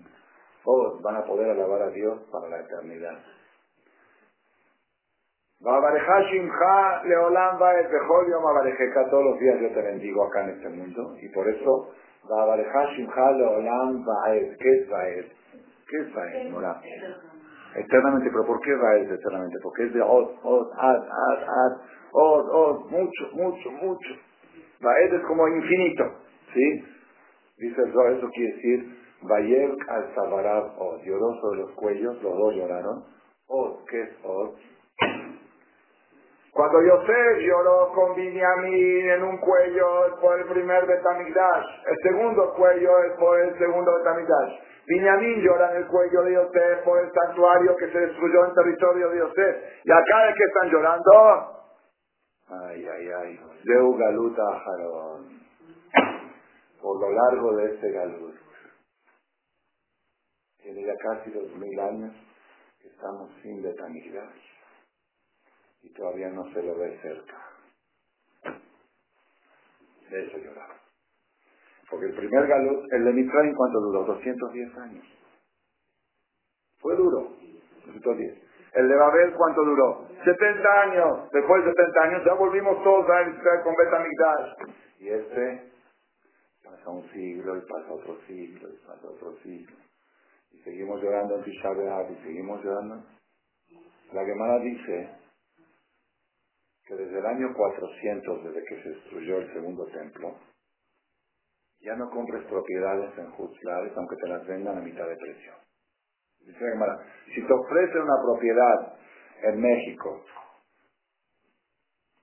todos van a poder alabar a Dios para la eternidad. Leolam todos los días yo te bendigo acá en este mundo, y por eso Leolam ¿qué es Baez? ¿Qué es Mora? Eternamente, pero ¿por qué Baez eternamente? Porque es de Od, Od, Ad, Ad, Ad, Od, Od, mucho, mucho, mucho. Baez es como infinito, ¿sí? Dice el Zohar, eso quiere decir, Bayer al Sabarab Od, lloró sobre los cuellos, los dos lloraron. Od, ¿qué es Od? Cuando Yosef lloró con Binyamin en un cuello es por el primer Betamigdash, el segundo cuello es por el segundo Betamigdash. Binyamin llora en el cuello de Yosef por el santuario que se destruyó en territorio de Yosef. ¿Y acá de qué están llorando? Ay, ay, ay. Deu Galuta Ajarón. Por lo largo de este Galut. Tiene ya casi dos mil años que estamos sin Betamigdash y todavía no se lo ve cerca. De eso lloraba. Porque el primer galut, el de Mitraim, ¿cuánto duró? 210 años. Fue duro, 210. El de Babel, ¿cuánto duró? 70 años. Después de 70 años ya volvimos todos a entrar con Betamigdash. Y este pasa un siglo, y pasa otro siglo, y pasa otro siglo. Y seguimos llorando en Tisha y seguimos llorando. La Gemara dice que desde el año 400, desde que se destruyó el segundo templo, ya no compres propiedades en Juzlares aunque te las vendan a mitad de precio. Dice si te ofrecen una propiedad en México,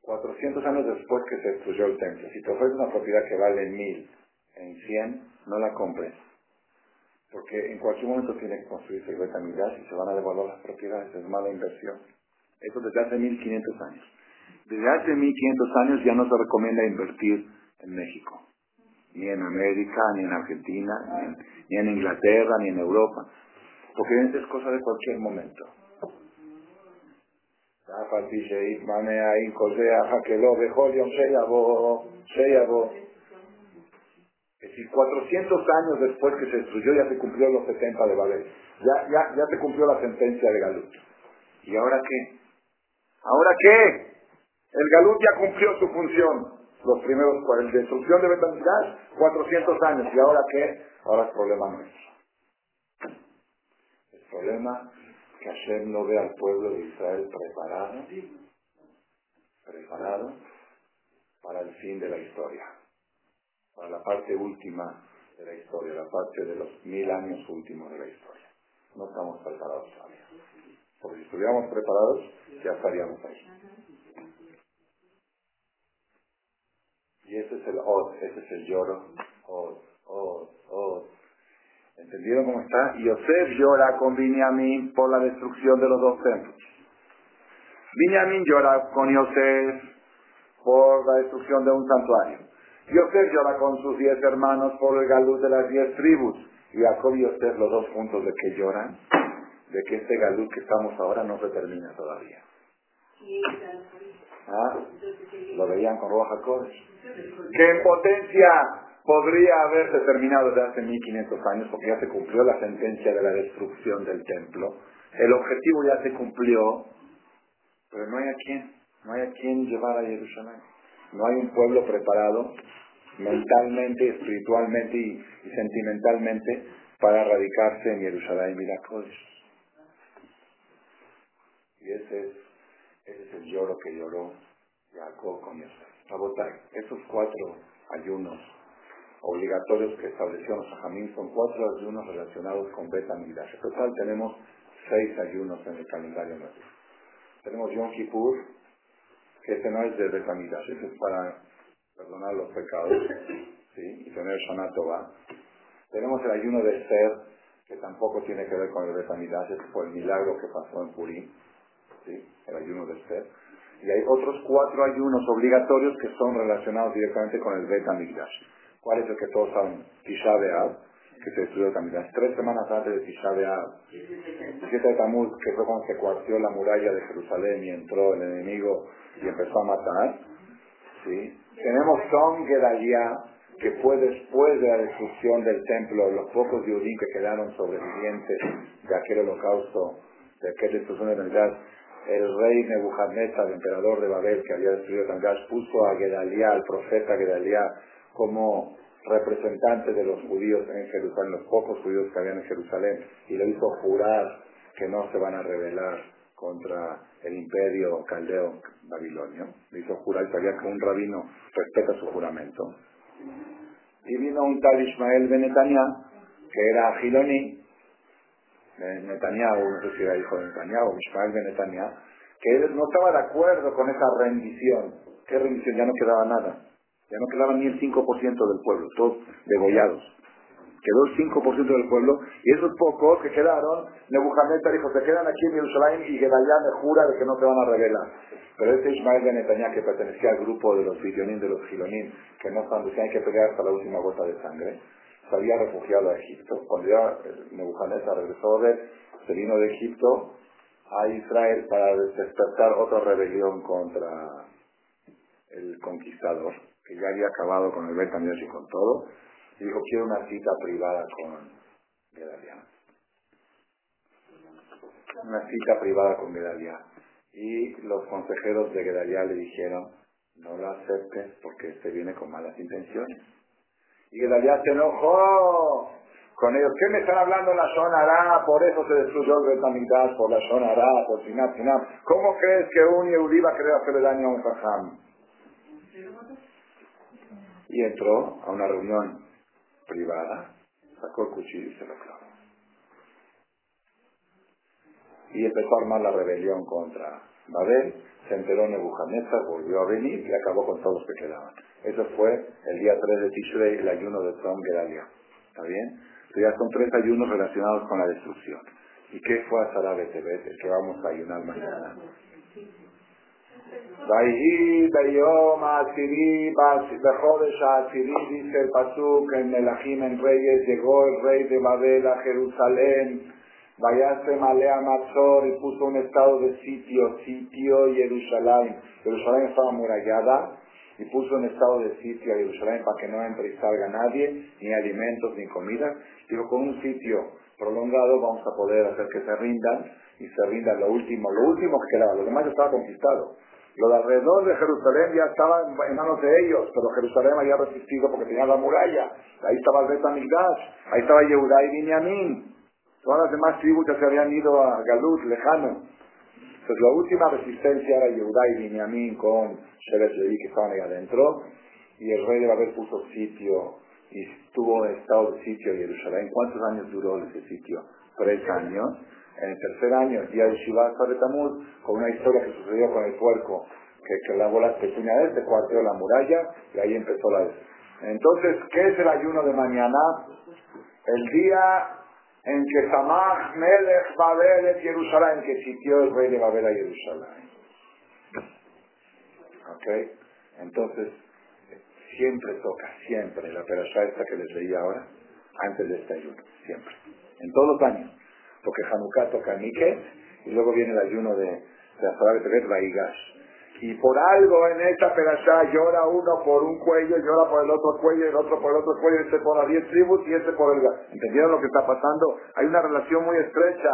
400 años después que se destruyó el templo, si te ofrecen una propiedad que vale mil, en 100, no la compres. Porque en cualquier momento tiene que construirse el y se van a devaluar las propiedades, es mala inversión. Eso desde hace 1500 años. Desde hace 1500 años ya no se recomienda invertir en México, ni en América, ni en Argentina, ni en, Inglaterra, ni en Europa, porque es cosa de cualquier momento. Es decir, 400 años después que se destruyó ya se cumplió los 70 de Babel. Ya, ya, ya se cumplió la sentencia de Galut. ¿Y ahora qué? ¿Ahora qué? El Galut ya cumplió su función. Los primeros, la destrucción de Betamigdash, 400 años. ¿Y ahora qué? Ahora es problema nuestro. Problema que Hashem no ve al pueblo de Israel preparado, preparado para el fin de la historia, para la parte última de la historia, la parte de los mil años últimos de la historia. No estamos preparados todavía. Porque si estuviéramos preparados, ya estaríamos ahí. Y ese es el od, ese es el lloro. Od, od, od. ¿Entendieron cómo está? Y Yosef llora con Binyamin por la destrucción de los dos templos. Binyamin llora con Yosef por la destrucción de un santuario. Yosef llora con sus diez hermanos por el galuz de las diez tribus. Y Jacob y Yosef, los dos juntos de que lloran, de que este galut que estamos ahora no se termina todavía. ¿Ah? Lo veían con Roja. Que en potencia podría haberse terminado desde hace 1500 años porque ya se cumplió la sentencia de la destrucción del templo. El objetivo ya se cumplió, pero no hay a quién, no hay a quién llevar a Jerusalén. No hay un pueblo preparado mentalmente, espiritualmente y, sentimentalmente para radicarse en Jerusalén y la Y ese es, ese es el lloro que lloró Jacob con Yosef. esos cuatro ayunos obligatorios que estableció los Sajamín son cuatro ayunos relacionados con Beta Midrash. En total tenemos seis ayunos en el calendario nuestro. Tenemos Yom Kippur, que este no es de Beta Midrash, ese es para perdonar los pecados ¿sí? y tener Shana Tenemos el ayuno de Ser, que tampoco tiene que ver con el Beta Midrash, es por el milagro que pasó en Purim, ¿sí? el ayuno de Ser. Y hay otros cuatro ayunos obligatorios que son relacionados directamente con el Beta Midrash. ¿Cuál es que todos saben? Tisha B'Av, que se destruyó el Tres semanas antes de Tisha B'Av, el 7 de Tamuz, que fue cuando se cuartió la muralla de Jerusalén y entró el enemigo y empezó a matar. ¿sí? Tenemos Son Gedalia, que fue después de la destrucción del templo, los pocos judíos que quedaron sobrevivientes de aquel holocausto, de aquella destrucción de la el rey Nebuchadnezzar, el emperador de Babel, que había destruido Tangash, puso a Gedalia, al profeta Gedalia, como representante de los judíos en Jerusalén, los pocos judíos que habían en Jerusalén, y le hizo jurar que no se van a rebelar contra el imperio caldeo babilonio. Le hizo jurar y sabía que un rabino respeta su juramento. Y vino un tal Ismael ben que era Giloni, Netanyahu, no sé si era hijo de Netanyahu, Ismael ben que él no estaba de acuerdo con esa rendición. ¿Qué rendición? Ya no quedaba nada. Ya no quedaba ni el 5% del pueblo, todos degollados. Quedó el 5% del pueblo y esos pocos que quedaron, Nebuchadnezzar dijo, se quedan aquí en Jerusalén y Gedaliah me jura de que no te van a revelar. Pero este Ismael de que pertenecía al grupo de los Bidionín, de los Gilonín, que no están, decían que pelear hasta la última gota de sangre, se había refugiado a Egipto. Cuando ya Nebuchadnezzar regresó de se vino de Egipto a Israel para despertar otra rebelión contra el conquistador que ya había acabado con el Betamios y con todo, y dijo, quiero una cita privada con Gedalia. Una cita privada con Gedalia. Y los consejeros de Gedalia le dijeron, no lo aceptes porque este viene con malas intenciones. Y Gedalia se enojó con ellos. ¿Qué me están hablando la zona Ará? Por eso se destruyó el Betamigdash, por la zona Ará, por Sinat, Sinat. ¿Cómo crees que un Yehudi va a querer hacerle daño a un Fajam? Y entró a una reunión privada, sacó el cuchillo y se lo clavó. Y empezó a armar la rebelión contra Babel, se enteró Nebuchadnezzar, volvió a venir y acabó con todos los que quedaban. Eso fue el día 3 de Tishrei, el ayuno de Tzom Gedalia. ¿Está bien? Entonces ya son tres ayunos relacionados con la destrucción. ¿Y qué fue a Sarah Betebet? El que vamos a ayunar mañana. Dice el Pasuk en Melachim en Reyes, llegó el rey de Babel a Jerusalén, Vayase Malea Mazor y puso un estado de sitio, sitio Jerusalén. Jerusalén estaba amurallada y puso un estado de sitio a Jerusalén para que no entre y salga nadie, ni alimentos ni comida. Digo, con un sitio prolongado vamos a poder hacer que se rindan y se rindan lo último, lo último que quedaba, lo demás estaba conquistado. Lo de alrededor de Jerusalén ya estaba en manos de ellos, pero Jerusalén había resistido porque tenía la muralla. Ahí estaba el Betamigdash, ahí estaba Yehudá y Binyamin. Todas las demás tribus ya se habían ido a Galut, lejano. Entonces la última resistencia era Yehudá y Binyamin con Shevet Levi que estaban ahí adentro. Y el rey de Babel puso sitio y estuvo en estado de sitio en Jerusalén. ¿Cuántos años duró ese sitio? Tres años en el tercer año, el día de Shiva Tamuz, con una historia que sucedió con el puerco, que, que lavó las pezuñas de cuarteó la muralla y ahí empezó la... Entonces, ¿qué es el ayuno de mañana? El día en que Samach Melech Babel es Jerusalén, que sitió el rey de Babel a Jerusalén. ¿Ok? Entonces, siempre toca, siempre, la perashá esta que les leí ahora, antes de este ayuno, siempre. En todos los años. Porque Hanukkah toca Miket, y luego viene el ayuno de, de Azara Tevet Vaigash. Y por algo en esta perashá llora uno por un cuello, llora por el otro cuello, el otro por el otro cuello, este por las diez tribus y este por el... ¿Entendieron lo que está pasando? Hay una relación muy estrecha,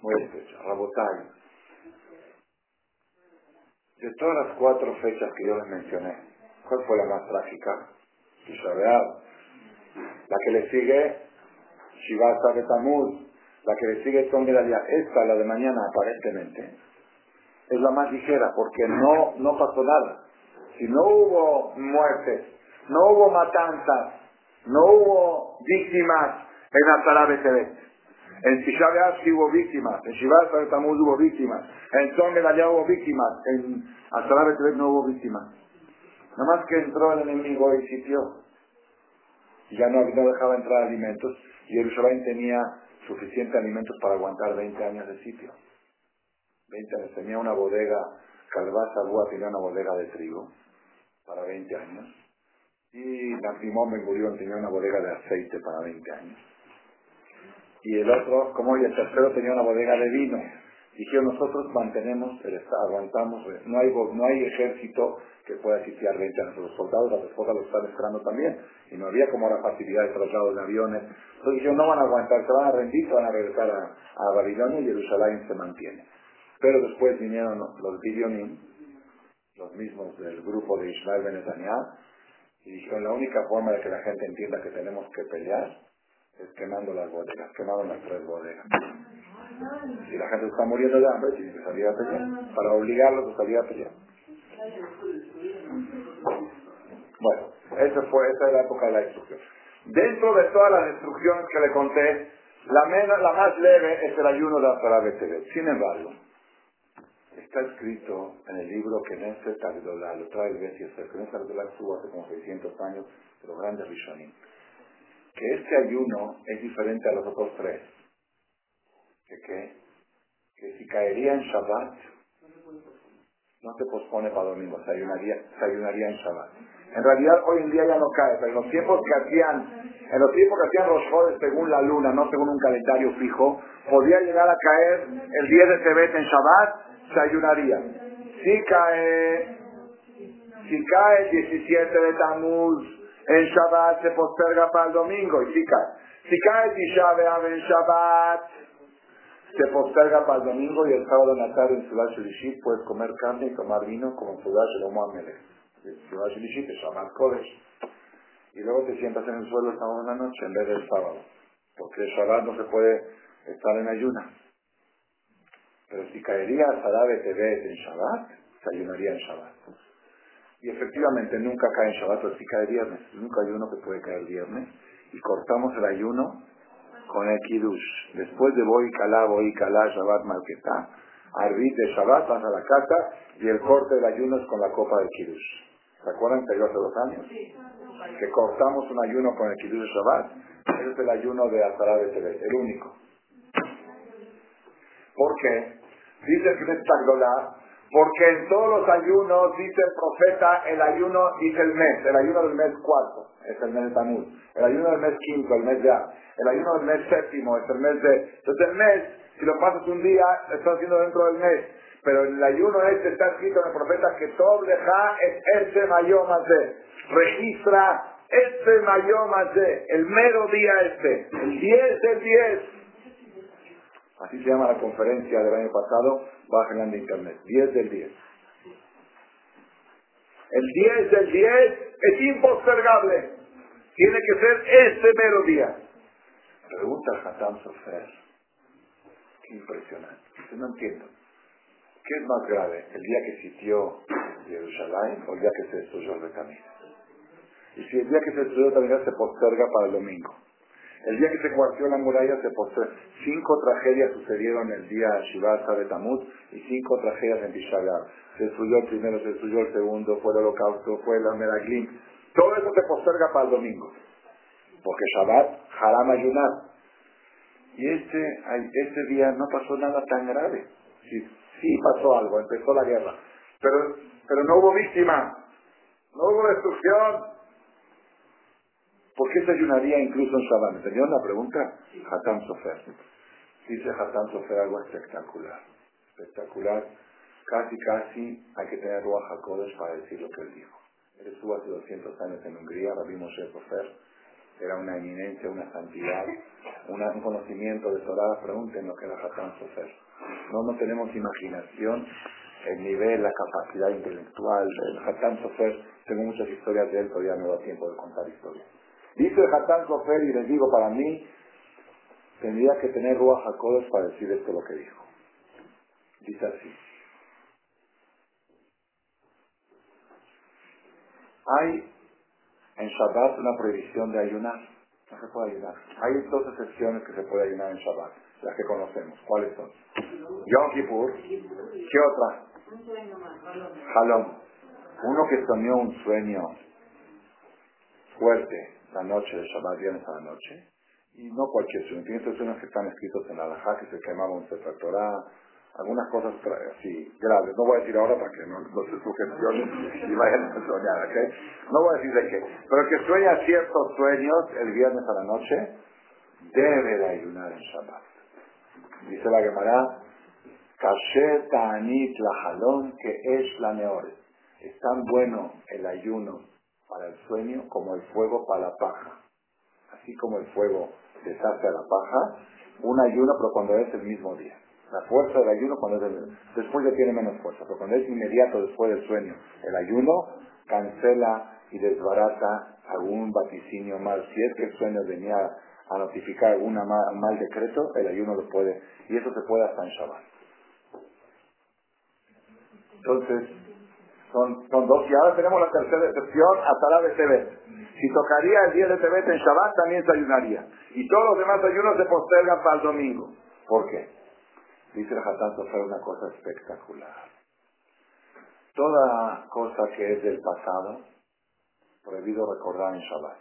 muy estrecha, Rabotay. De todas las cuatro fechas que yo les mencioné, ¿cuál fue la más trágica? La que le sigue, Shivasa Betamuz. La que le sigue Tom Esta, la de mañana, aparentemente, es la más ligera porque no, no pasó nada. Si no hubo muertes, no hubo matanzas, no hubo víctimas en Azara Tebet. En Tisha hubo víctimas, en Shiva Tamuz hubo víctimas, en Son hubo víctimas, en Azara Tebet no hubo víctimas. Nada más que entró el enemigo y sitio. Y ya no, no dejaba entrar alimentos. Y Jerusalén tenía suficiente alimentos para aguantar 20 años de sitio. 20 años. Tenía una bodega, Calvaza Búa tenía una bodega de trigo para 20 años. Y Nafimón Ben Gurión tenía una bodega de aceite para 20 años. Y el otro, como y el tercero tenía una bodega de vino. Dijeron, nosotros mantenemos aguantamos, no hay, no hay ejército que pueda sitiar 20 años. Los soldados, las esposas lo están esperando también. Y no había como la facilidad de traslado de aviones. Entonces dijeron, no van a aguantar, se van a rendir, se van a regresar a, a Babilonia y Jerusalén se mantiene. Pero después vinieron los Bidionim, los mismos del grupo de Ismael Benetaniah, y dijeron, la única forma de que la gente entienda que tenemos que pelear es quemando las bodegas, quemando las tres bodegas. Si la gente está muriendo de hambre, tiene que salir a pelear, para obligarlos a salir a pelear. Bueno, esa fue, esa es la época de la destrucción. Dentro de todas las destrucciones que le conté, la, más leve es el ayuno de Azara Sin embargo, Está escrito en el libro que Neset Agdolá, lo trae el Besiesel, que Neset Agdolá estuvo hace como 600 años, de los grandes Rishonim, que este ayuno es diferente a los otros tres. ¿Que qué? Que si caería en Shabbat, no se pospone para domingo, se ayunaría, se ayunaría en Shabbat. En realidad hoy en día ya no cae, pero en los tiempos que hacían, en los tiempos que hacían los jodes según la luna, no según un calendario fijo, podía llegar a caer el 10 de Tebet en Shabbat se ayunaría. Si cae, si cae el 17 de Tamuz en Shabbat, se posterga para el domingo y si cae. Si cae Tisha en Shabbat, se posterga para el domingo y el sábado en la tarde en Sudash Lishit puedes comer carne y tomar vino como Sudash Lomo Amelech. Sudash Lishit es Shabbat Kodesh. Y luego te sientas en el suelo el sábado en la noche en vez del sábado. Porque el Shabbat no se puede estar en ayuna. Pero si caería Sadabe Tebet en Shabbat, se ayunaría en Shabbat. Y efectivamente nunca cae en Shabbat, pero sí cae viernes. Nunca hay uno que puede caer viernes. Y cortamos el ayuno con el Kiddush. Después de Boy Kalá, Boy Kalá, Shabbat Malketá, Arbit de Shabbat, vas a la casa y el corte del ayuno es con la copa de Kiddush. ¿Se acuerdan que yo hace dos años? Que cortamos un ayuno con el Kiddush de Shabbat. Ese es el ayuno de Azara de Tebet, el único. ¿Por qué? Dice el Agdolá, porque en todos los ayunos, dice el profeta, el ayuno, dice el mes, el ayuno del mes cuarto, es el mes de Tamuz, el ayuno del mes quinto, el mes de A, el ayuno del mes séptimo, es el mes de... Entonces el mes, si lo pasas un día, lo estás haciendo dentro del mes, pero el ayuno este está escrito en el profeta que todo deja es mayoma de, registra mayoma de, el mero día este, el 10 del 10, Así se llama la conferencia del año pasado, bajen de internet, 10 del 10. El 10 del 10 es impostergable. Tiene que ser este mero día. Pregunta Hatam Sofer. Qué impresionante. no entiendo. ¿Qué es más grave? ¿El día que sitió Jerusalén o el día que se destruyó el camino? Y si el día que se destruyó el se posterga para el domingo. El día que se cuartió la muralla se postró. Cinco tragedias sucedieron el día Shivasa de Tamuz y cinco tragedias en Tisha Se destruyó el primero, se destruyó el segundo, fue el holocausto, fue el Meraglim. Todo eso se posterga para el domingo. Porque Shabbat, Haram ayunar. Y este, este día no pasó nada tan grave. Sí, sí pasó algo, empezó la guerra. Pero, pero no hubo víctima, no hubo destrucción, ¿Por qué se ayunaría incluso en Shabbat? ¿Me entendieron la pregunta? Hatam Sofer. Dice Hatán Sofer algo espectacular. Espectacular. Casi, casi hay que tener Ruach HaKodesh para decir lo que él dijo. Él estuvo hace 200 años en Hungría, Rabbi Moshe Sofer. Era una eminencia, una santidad, un conocimiento de Torah. Pregunten lo que era Hatán Sofer. No, no tenemos imaginación, el nivel, la capacidad intelectual. El Hatán Sofer, tengo muchas historias de él, todavía no da tiempo de contar historias. Dice Hatán Sofer, y les digo, para mí, tendría que tener Ruach HaKodesh para decir esto lo que dijo. Dice así. Hay en Shabbat una prohibición de ayunar. No se puede ayunar. Hay dos excepciones que se puede ayunar en Shabbat, las que conocemos. ¿Cuáles son? Yom Kippur. ¿Qué otra? Jalón. Uno que soñó un sueño fuerte la noche de Shabbat, viernes a la noche, y no cualquier sueño. Tiene sueños que están escritos en la Alajá, que se quemaba un Sefer algunas cosas así graves. No voy a decir ahora para que no, no se sugestionen y vayan a soñar, ¿ok? No voy a decir de qué. Pero que sueña ciertos sueños el viernes a la noche, debe de ayunar en Shabbat. Dice la Gemara, Kasher Ta'anit jalón que es la mejor. Es tan bueno el ayuno para el sueño como el fuego para la paja. Así como el fuego deshace a la paja, un ayuno, pero cuando es el mismo día. La fuerza del ayuno cuando es después ya tiene menos fuerza, pero cuando es inmediato después del sueño, el ayuno cancela y desbarata algún vaticinio mal. Si es que el sueño venía a notificar algún mal, decreto, el ayuno lo puede, y eso se puede hasta en Shabbat. Entonces, son, son dos, y ahora tenemos la tercera excepción hasta la BCB. Si tocaría el día de Tebet en Shabbat, también se ayunaría. Y todos los demás ayunos se postergan para el domingo. ¿Por qué? Dice el Hatán fue una cosa espectacular. Toda cosa que es del pasado, prohibido recordar en Shabbat.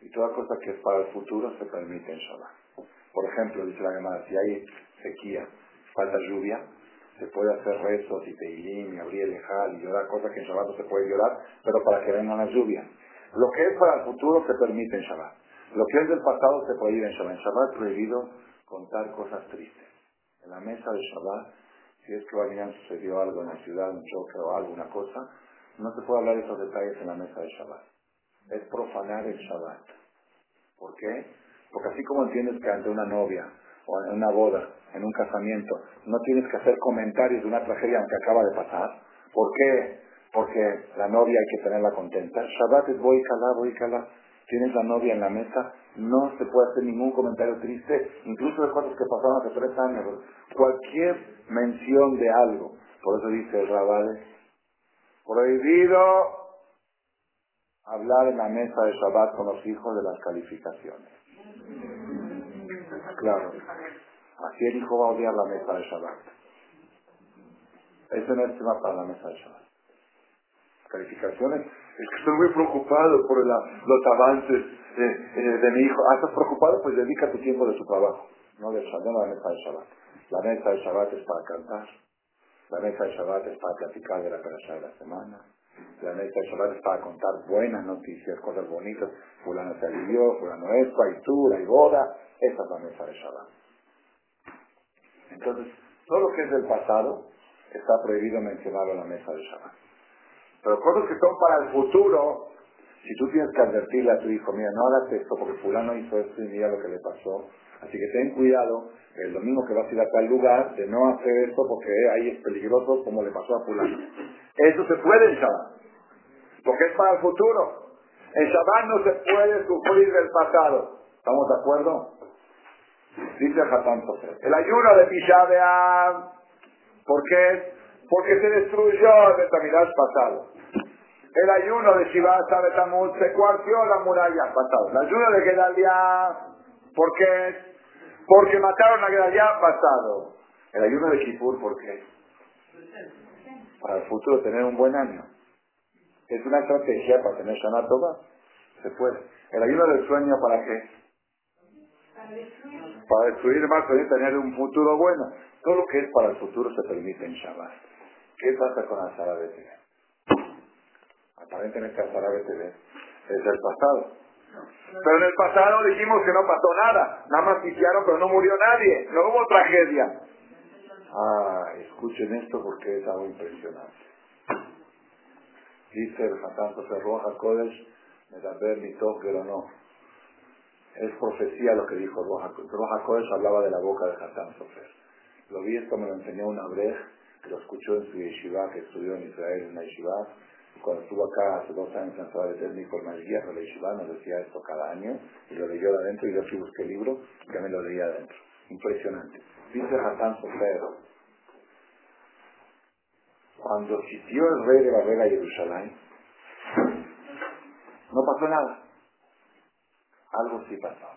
Y toda cosa que es para el futuro se permite en Shabbat. Por ejemplo, dice la Gemara, si hay sequía, falta lluvia, se puede hacer rezos y teilim y abrir el ejal y llorar, cosas que en Shabbat no se puede llorar, pero para que vengan las lluvias. Lo que es para el futuro se permite en Shabbat. Lo que es del pasado se prohíbe en Shabbat. En Shabbat es prohibido contar cosas tristes en la mesa de Shabbat, si es que alguien sucedió algo en la ciudad, un choque o alguna cosa, no se puede hablar de esos detalles en la mesa de Shabbat. Es profanar el Shabbat. ¿Por qué? Porque así como entiendes que ante una novia o en una boda, en un casamiento, no tienes que hacer comentarios de una tragedia que acaba de pasar. ¿Por qué? Porque la novia hay que tenerla contenta. Shabbat es voy calá, voy calá tienes la novia en la mesa, no se puede hacer ningún comentario triste, incluso de cosas que pasaron hace tres años. Cualquier mención de algo. Por eso dice el Rabade, prohibido hablar en la mesa de Shabbat con los hijos de las calificaciones. Claro. Así el hijo va a odiar la mesa de Shabbat. Ese no es tema para la mesa de Shabbat. Calificaciones es que estoy muy preocupado por los avances de, mi hijo. Ah, ¿estás preocupado? Pues dedica tu tiempo de su trabajo, no de no la mesa de Shabbat. La mesa de Shabbat es para cantar. La mesa de Shabbat es para platicar de la perashá de la semana. La mesa de Shabbat es para contar buenas noticias, cosas bonitas. Fulano se alivió, fulano esto, hay tour, hay boda. Esa es la mesa de Shabbat. Entonces, todo lo que es del pasado está prohibido mencionarlo en la mesa de Shabbat. Pero cosas que son para el futuro, si tú tienes que advertirle a tu hijo, mira, no hagas esto porque fulano hizo esto y mira lo que le pasó. Así que ten cuidado el domingo que vas a ir a tal lugar de no hacer esto porque ahí es peligroso como le pasó a fulano. Eso se puede en Shabbat, porque es para el futuro. En Shabbat no se puede sufrir del pasado. ¿Estamos de acuerdo? Dice Hatán El ayuno de Tisha ¿por qué? Porque se destruyó el Betamidash pasado. El ayuno de Shiva Betamut se cuartió la muralla pasado. El ayuno de Gedalia, ¿por qué? Porque mataron a Gedalia pasado. El ayuno de Kippur, ¿por qué? Para el futuro tener un buen año. Es una estrategia para tener Shana. Se puede. El ayuno del sueño, ¿para qué? Para destruir más, para tener un futuro bueno. Todo lo que es para el futuro se permite en Shabbat. ¿Qué pasa con Azara TV? Aparentemente Azara TV es del pasado. Pero en el pasado dijimos que no pasó nada. Nada más sitiaron, pero no murió nadie. No hubo tragedia. Ah, escuchen esto porque es algo impresionante. Dice el Hatán Roja Kodesh, Medaber Mitoch no. Es profecía lo que dijo Roja Roja Kodesh hablaba de la boca de Hatán Sofer. Lo vi, esto me lo enseñó una Abrej, que lo escuchó en su yeshiva, que estudió en Israel en la yeshiva. Cuando estuvo acá hace dos años en Sabah de Técnico, el Malguía, la yeshiva nos decía esto cada año, y lo leyó de adentro, y yo sí busqué el libro, y me lo leía adentro. Impresionante. Dice Hatán Sofer, cuando sitió el rey de Babel a Jerusalén, no pasó nada. Algo sí pasó.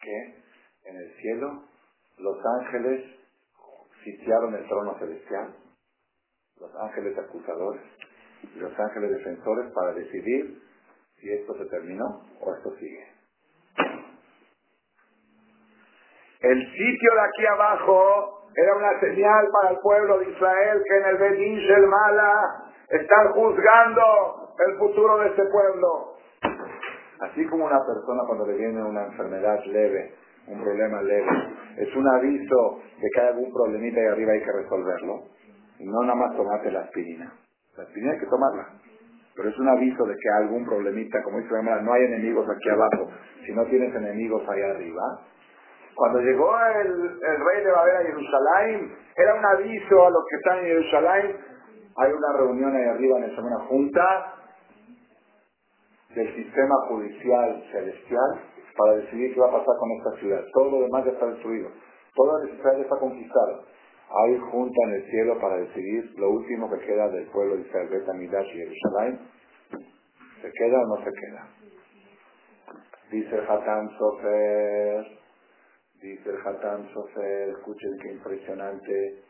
Que en el cielo los ángeles sitiaron el trono celestial, los ángeles acusadores y los ángeles defensores para decidir si esto se terminó o esto sigue. El sitio de aquí abajo era una señal para el pueblo de Israel que en el Bedín Mala están juzgando el futuro de este pueblo. Así como una persona cuando le viene una enfermedad leve, un problema leve, es un aviso de que hay algún problemita ahí arriba hay que resolverlo. No nada más tomarte la aspirina. La aspirina hay que tomarla. Pero es un aviso de que hay algún problemita, como dice la no hay enemigos aquí abajo. Si no tienes enemigos ahí arriba, cuando llegó el, rey de Babel a Jerusalén, era un aviso a los que están en Jerusalén. Hay una reunión ahí arriba en una junta del sistema judicial celestial para decidir qué va a pasar con esta ciudad. Todo lo demás ya está destruido. Todo el Israel está conquistado. Hay junta en el cielo para decidir lo último que queda del pueblo de Israel, Betamidash y Jerusalén. ¿Se queda o no se queda? Dice Hatán Sofer, Dice el Hatán Sofer, escuchen qué impresionante.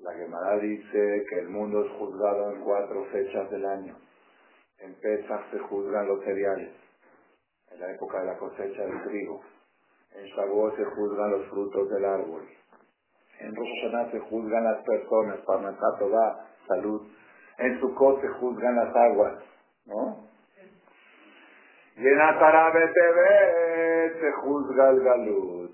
La Gemara dice que el mundo es juzgado en cuatro fechas del año. En Pesach se juzgan los cereales, en la época de la cosecha del trigo. En Shavuot se juzgan los frutos del árbol. En Rosh Hashanah se juzgan las personas, para va salud. En Sukkot se juzgan las aguas, ¿no? Y en Atarabe TV se juzga el galut.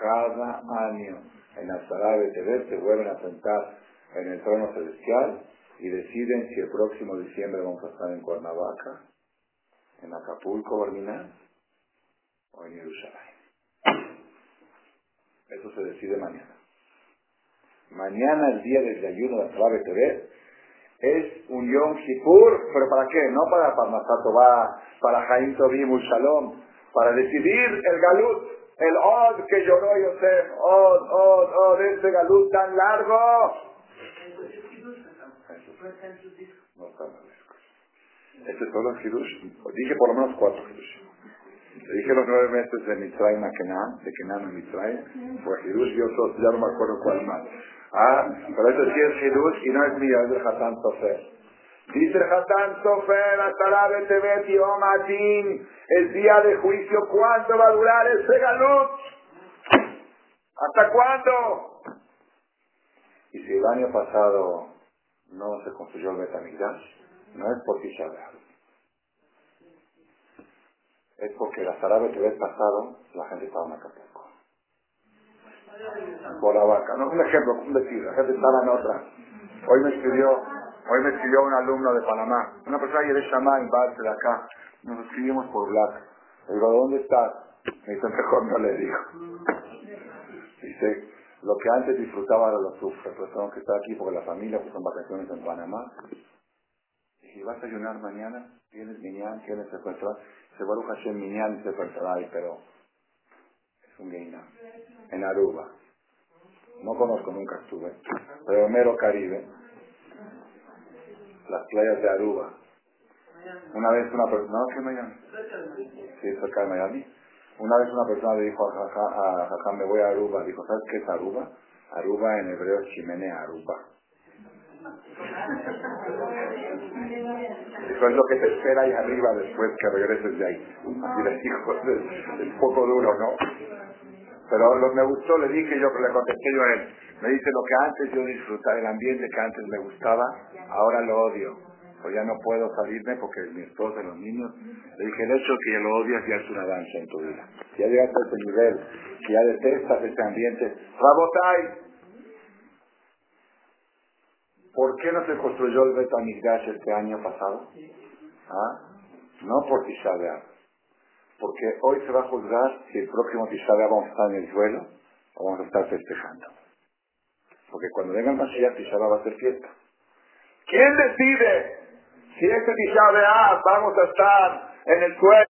Cada año en Atarabe TV se vuelven a sentar en el trono celestial y deciden si el próximo diciembre vamos a estar en Cuernavaca, en Acapulco, Barminal o en Jerusalén. Eso se decide mañana. Mañana, el día del ayuno de Atarabe TV, es un Yom Kippur, pero ¿para qué? No para Parnasato va, para Jaim Tobim Shalom, para decidir el Galut, el Od que lloró Yosef, Od, Od, Od, ese Galut tan largo. No está Este es todo el Hidush. Dije por lo menos cuatro Hidush. Dije los nueve meses de Mitzrayim a Kenan, de Kenan a Mitzrayim, fue Hidush y otros, ya no me acuerdo cuál más. Ah, pero eso sí es Hidush y no es mío, es del Hatán Sofer. Dice Hatán Sofer, hasta Betebet y Omatin, el día de juicio, ¿cuánto va a durar ese galut? ¿Hasta cuándo? Y si el año pasado no se construyó el Betamigdash, no es por Tisha Es porque la Sarabe Betebet pasado, la gente estaba en Acapulco por la vaca. No, un ejemplo, un decir, la gente estaba en otra. Hoy me escribió, hoy me escribió un alumno de Panamá, una persona que de Shama en Barce de acá. Nos escribimos por Black. Le digo, ¿dónde estás? Me dice, mejor no le digo. Dice, lo que antes disfrutaba ahora lo sufre, pues tengo que estar aquí porque la familia pues en vacaciones en Panamá. Y vas a ayunar mañana, tienes Minyan, tienes secuestrar. Se va a Hashem Minyan y secuestrar, pero es un gaina en Aruba. No conozco, nunca estuve. Pero mero Caribe. Las playas de Aruba. Una vez una persona, ¿no? ¿Qué Miami? Sí, cerca de Miami. Una vez una persona le dijo a Jajam, me voy a Aruba. Dijo, ¿sabes qué es Aruba? Aruba en hebreo es chimenea, Aruba. Eso es lo que te espera ahí arriba después que regreses de ahí. Así le dijo, es, es poco duro, ¿no? Pero lo, me gustó, le dije yo, le contesté yo a él. Me dice lo que antes yo disfrutaba, el ambiente que antes me gustaba, ahora lo odio. O ya no puedo salirme porque mi esposa los niños. Le dije, el hecho que ya lo odias ya es una danza en tu vida. Ya llegaste a ese nivel, que ya detestas ese ambiente. Rabotai, ¿por qué no se construyó el Betamigdash este año pasado? ¿Ah? No por Tisha Porque hoy se va a juzgar si el próximo Tisha vamos a estar en el suelo o vamos a estar festejando. Porque cuando venga el Mashiach, Tisha va a ser fiesta. ¿Quién decide si este Tisha vamos a estar en el suelo?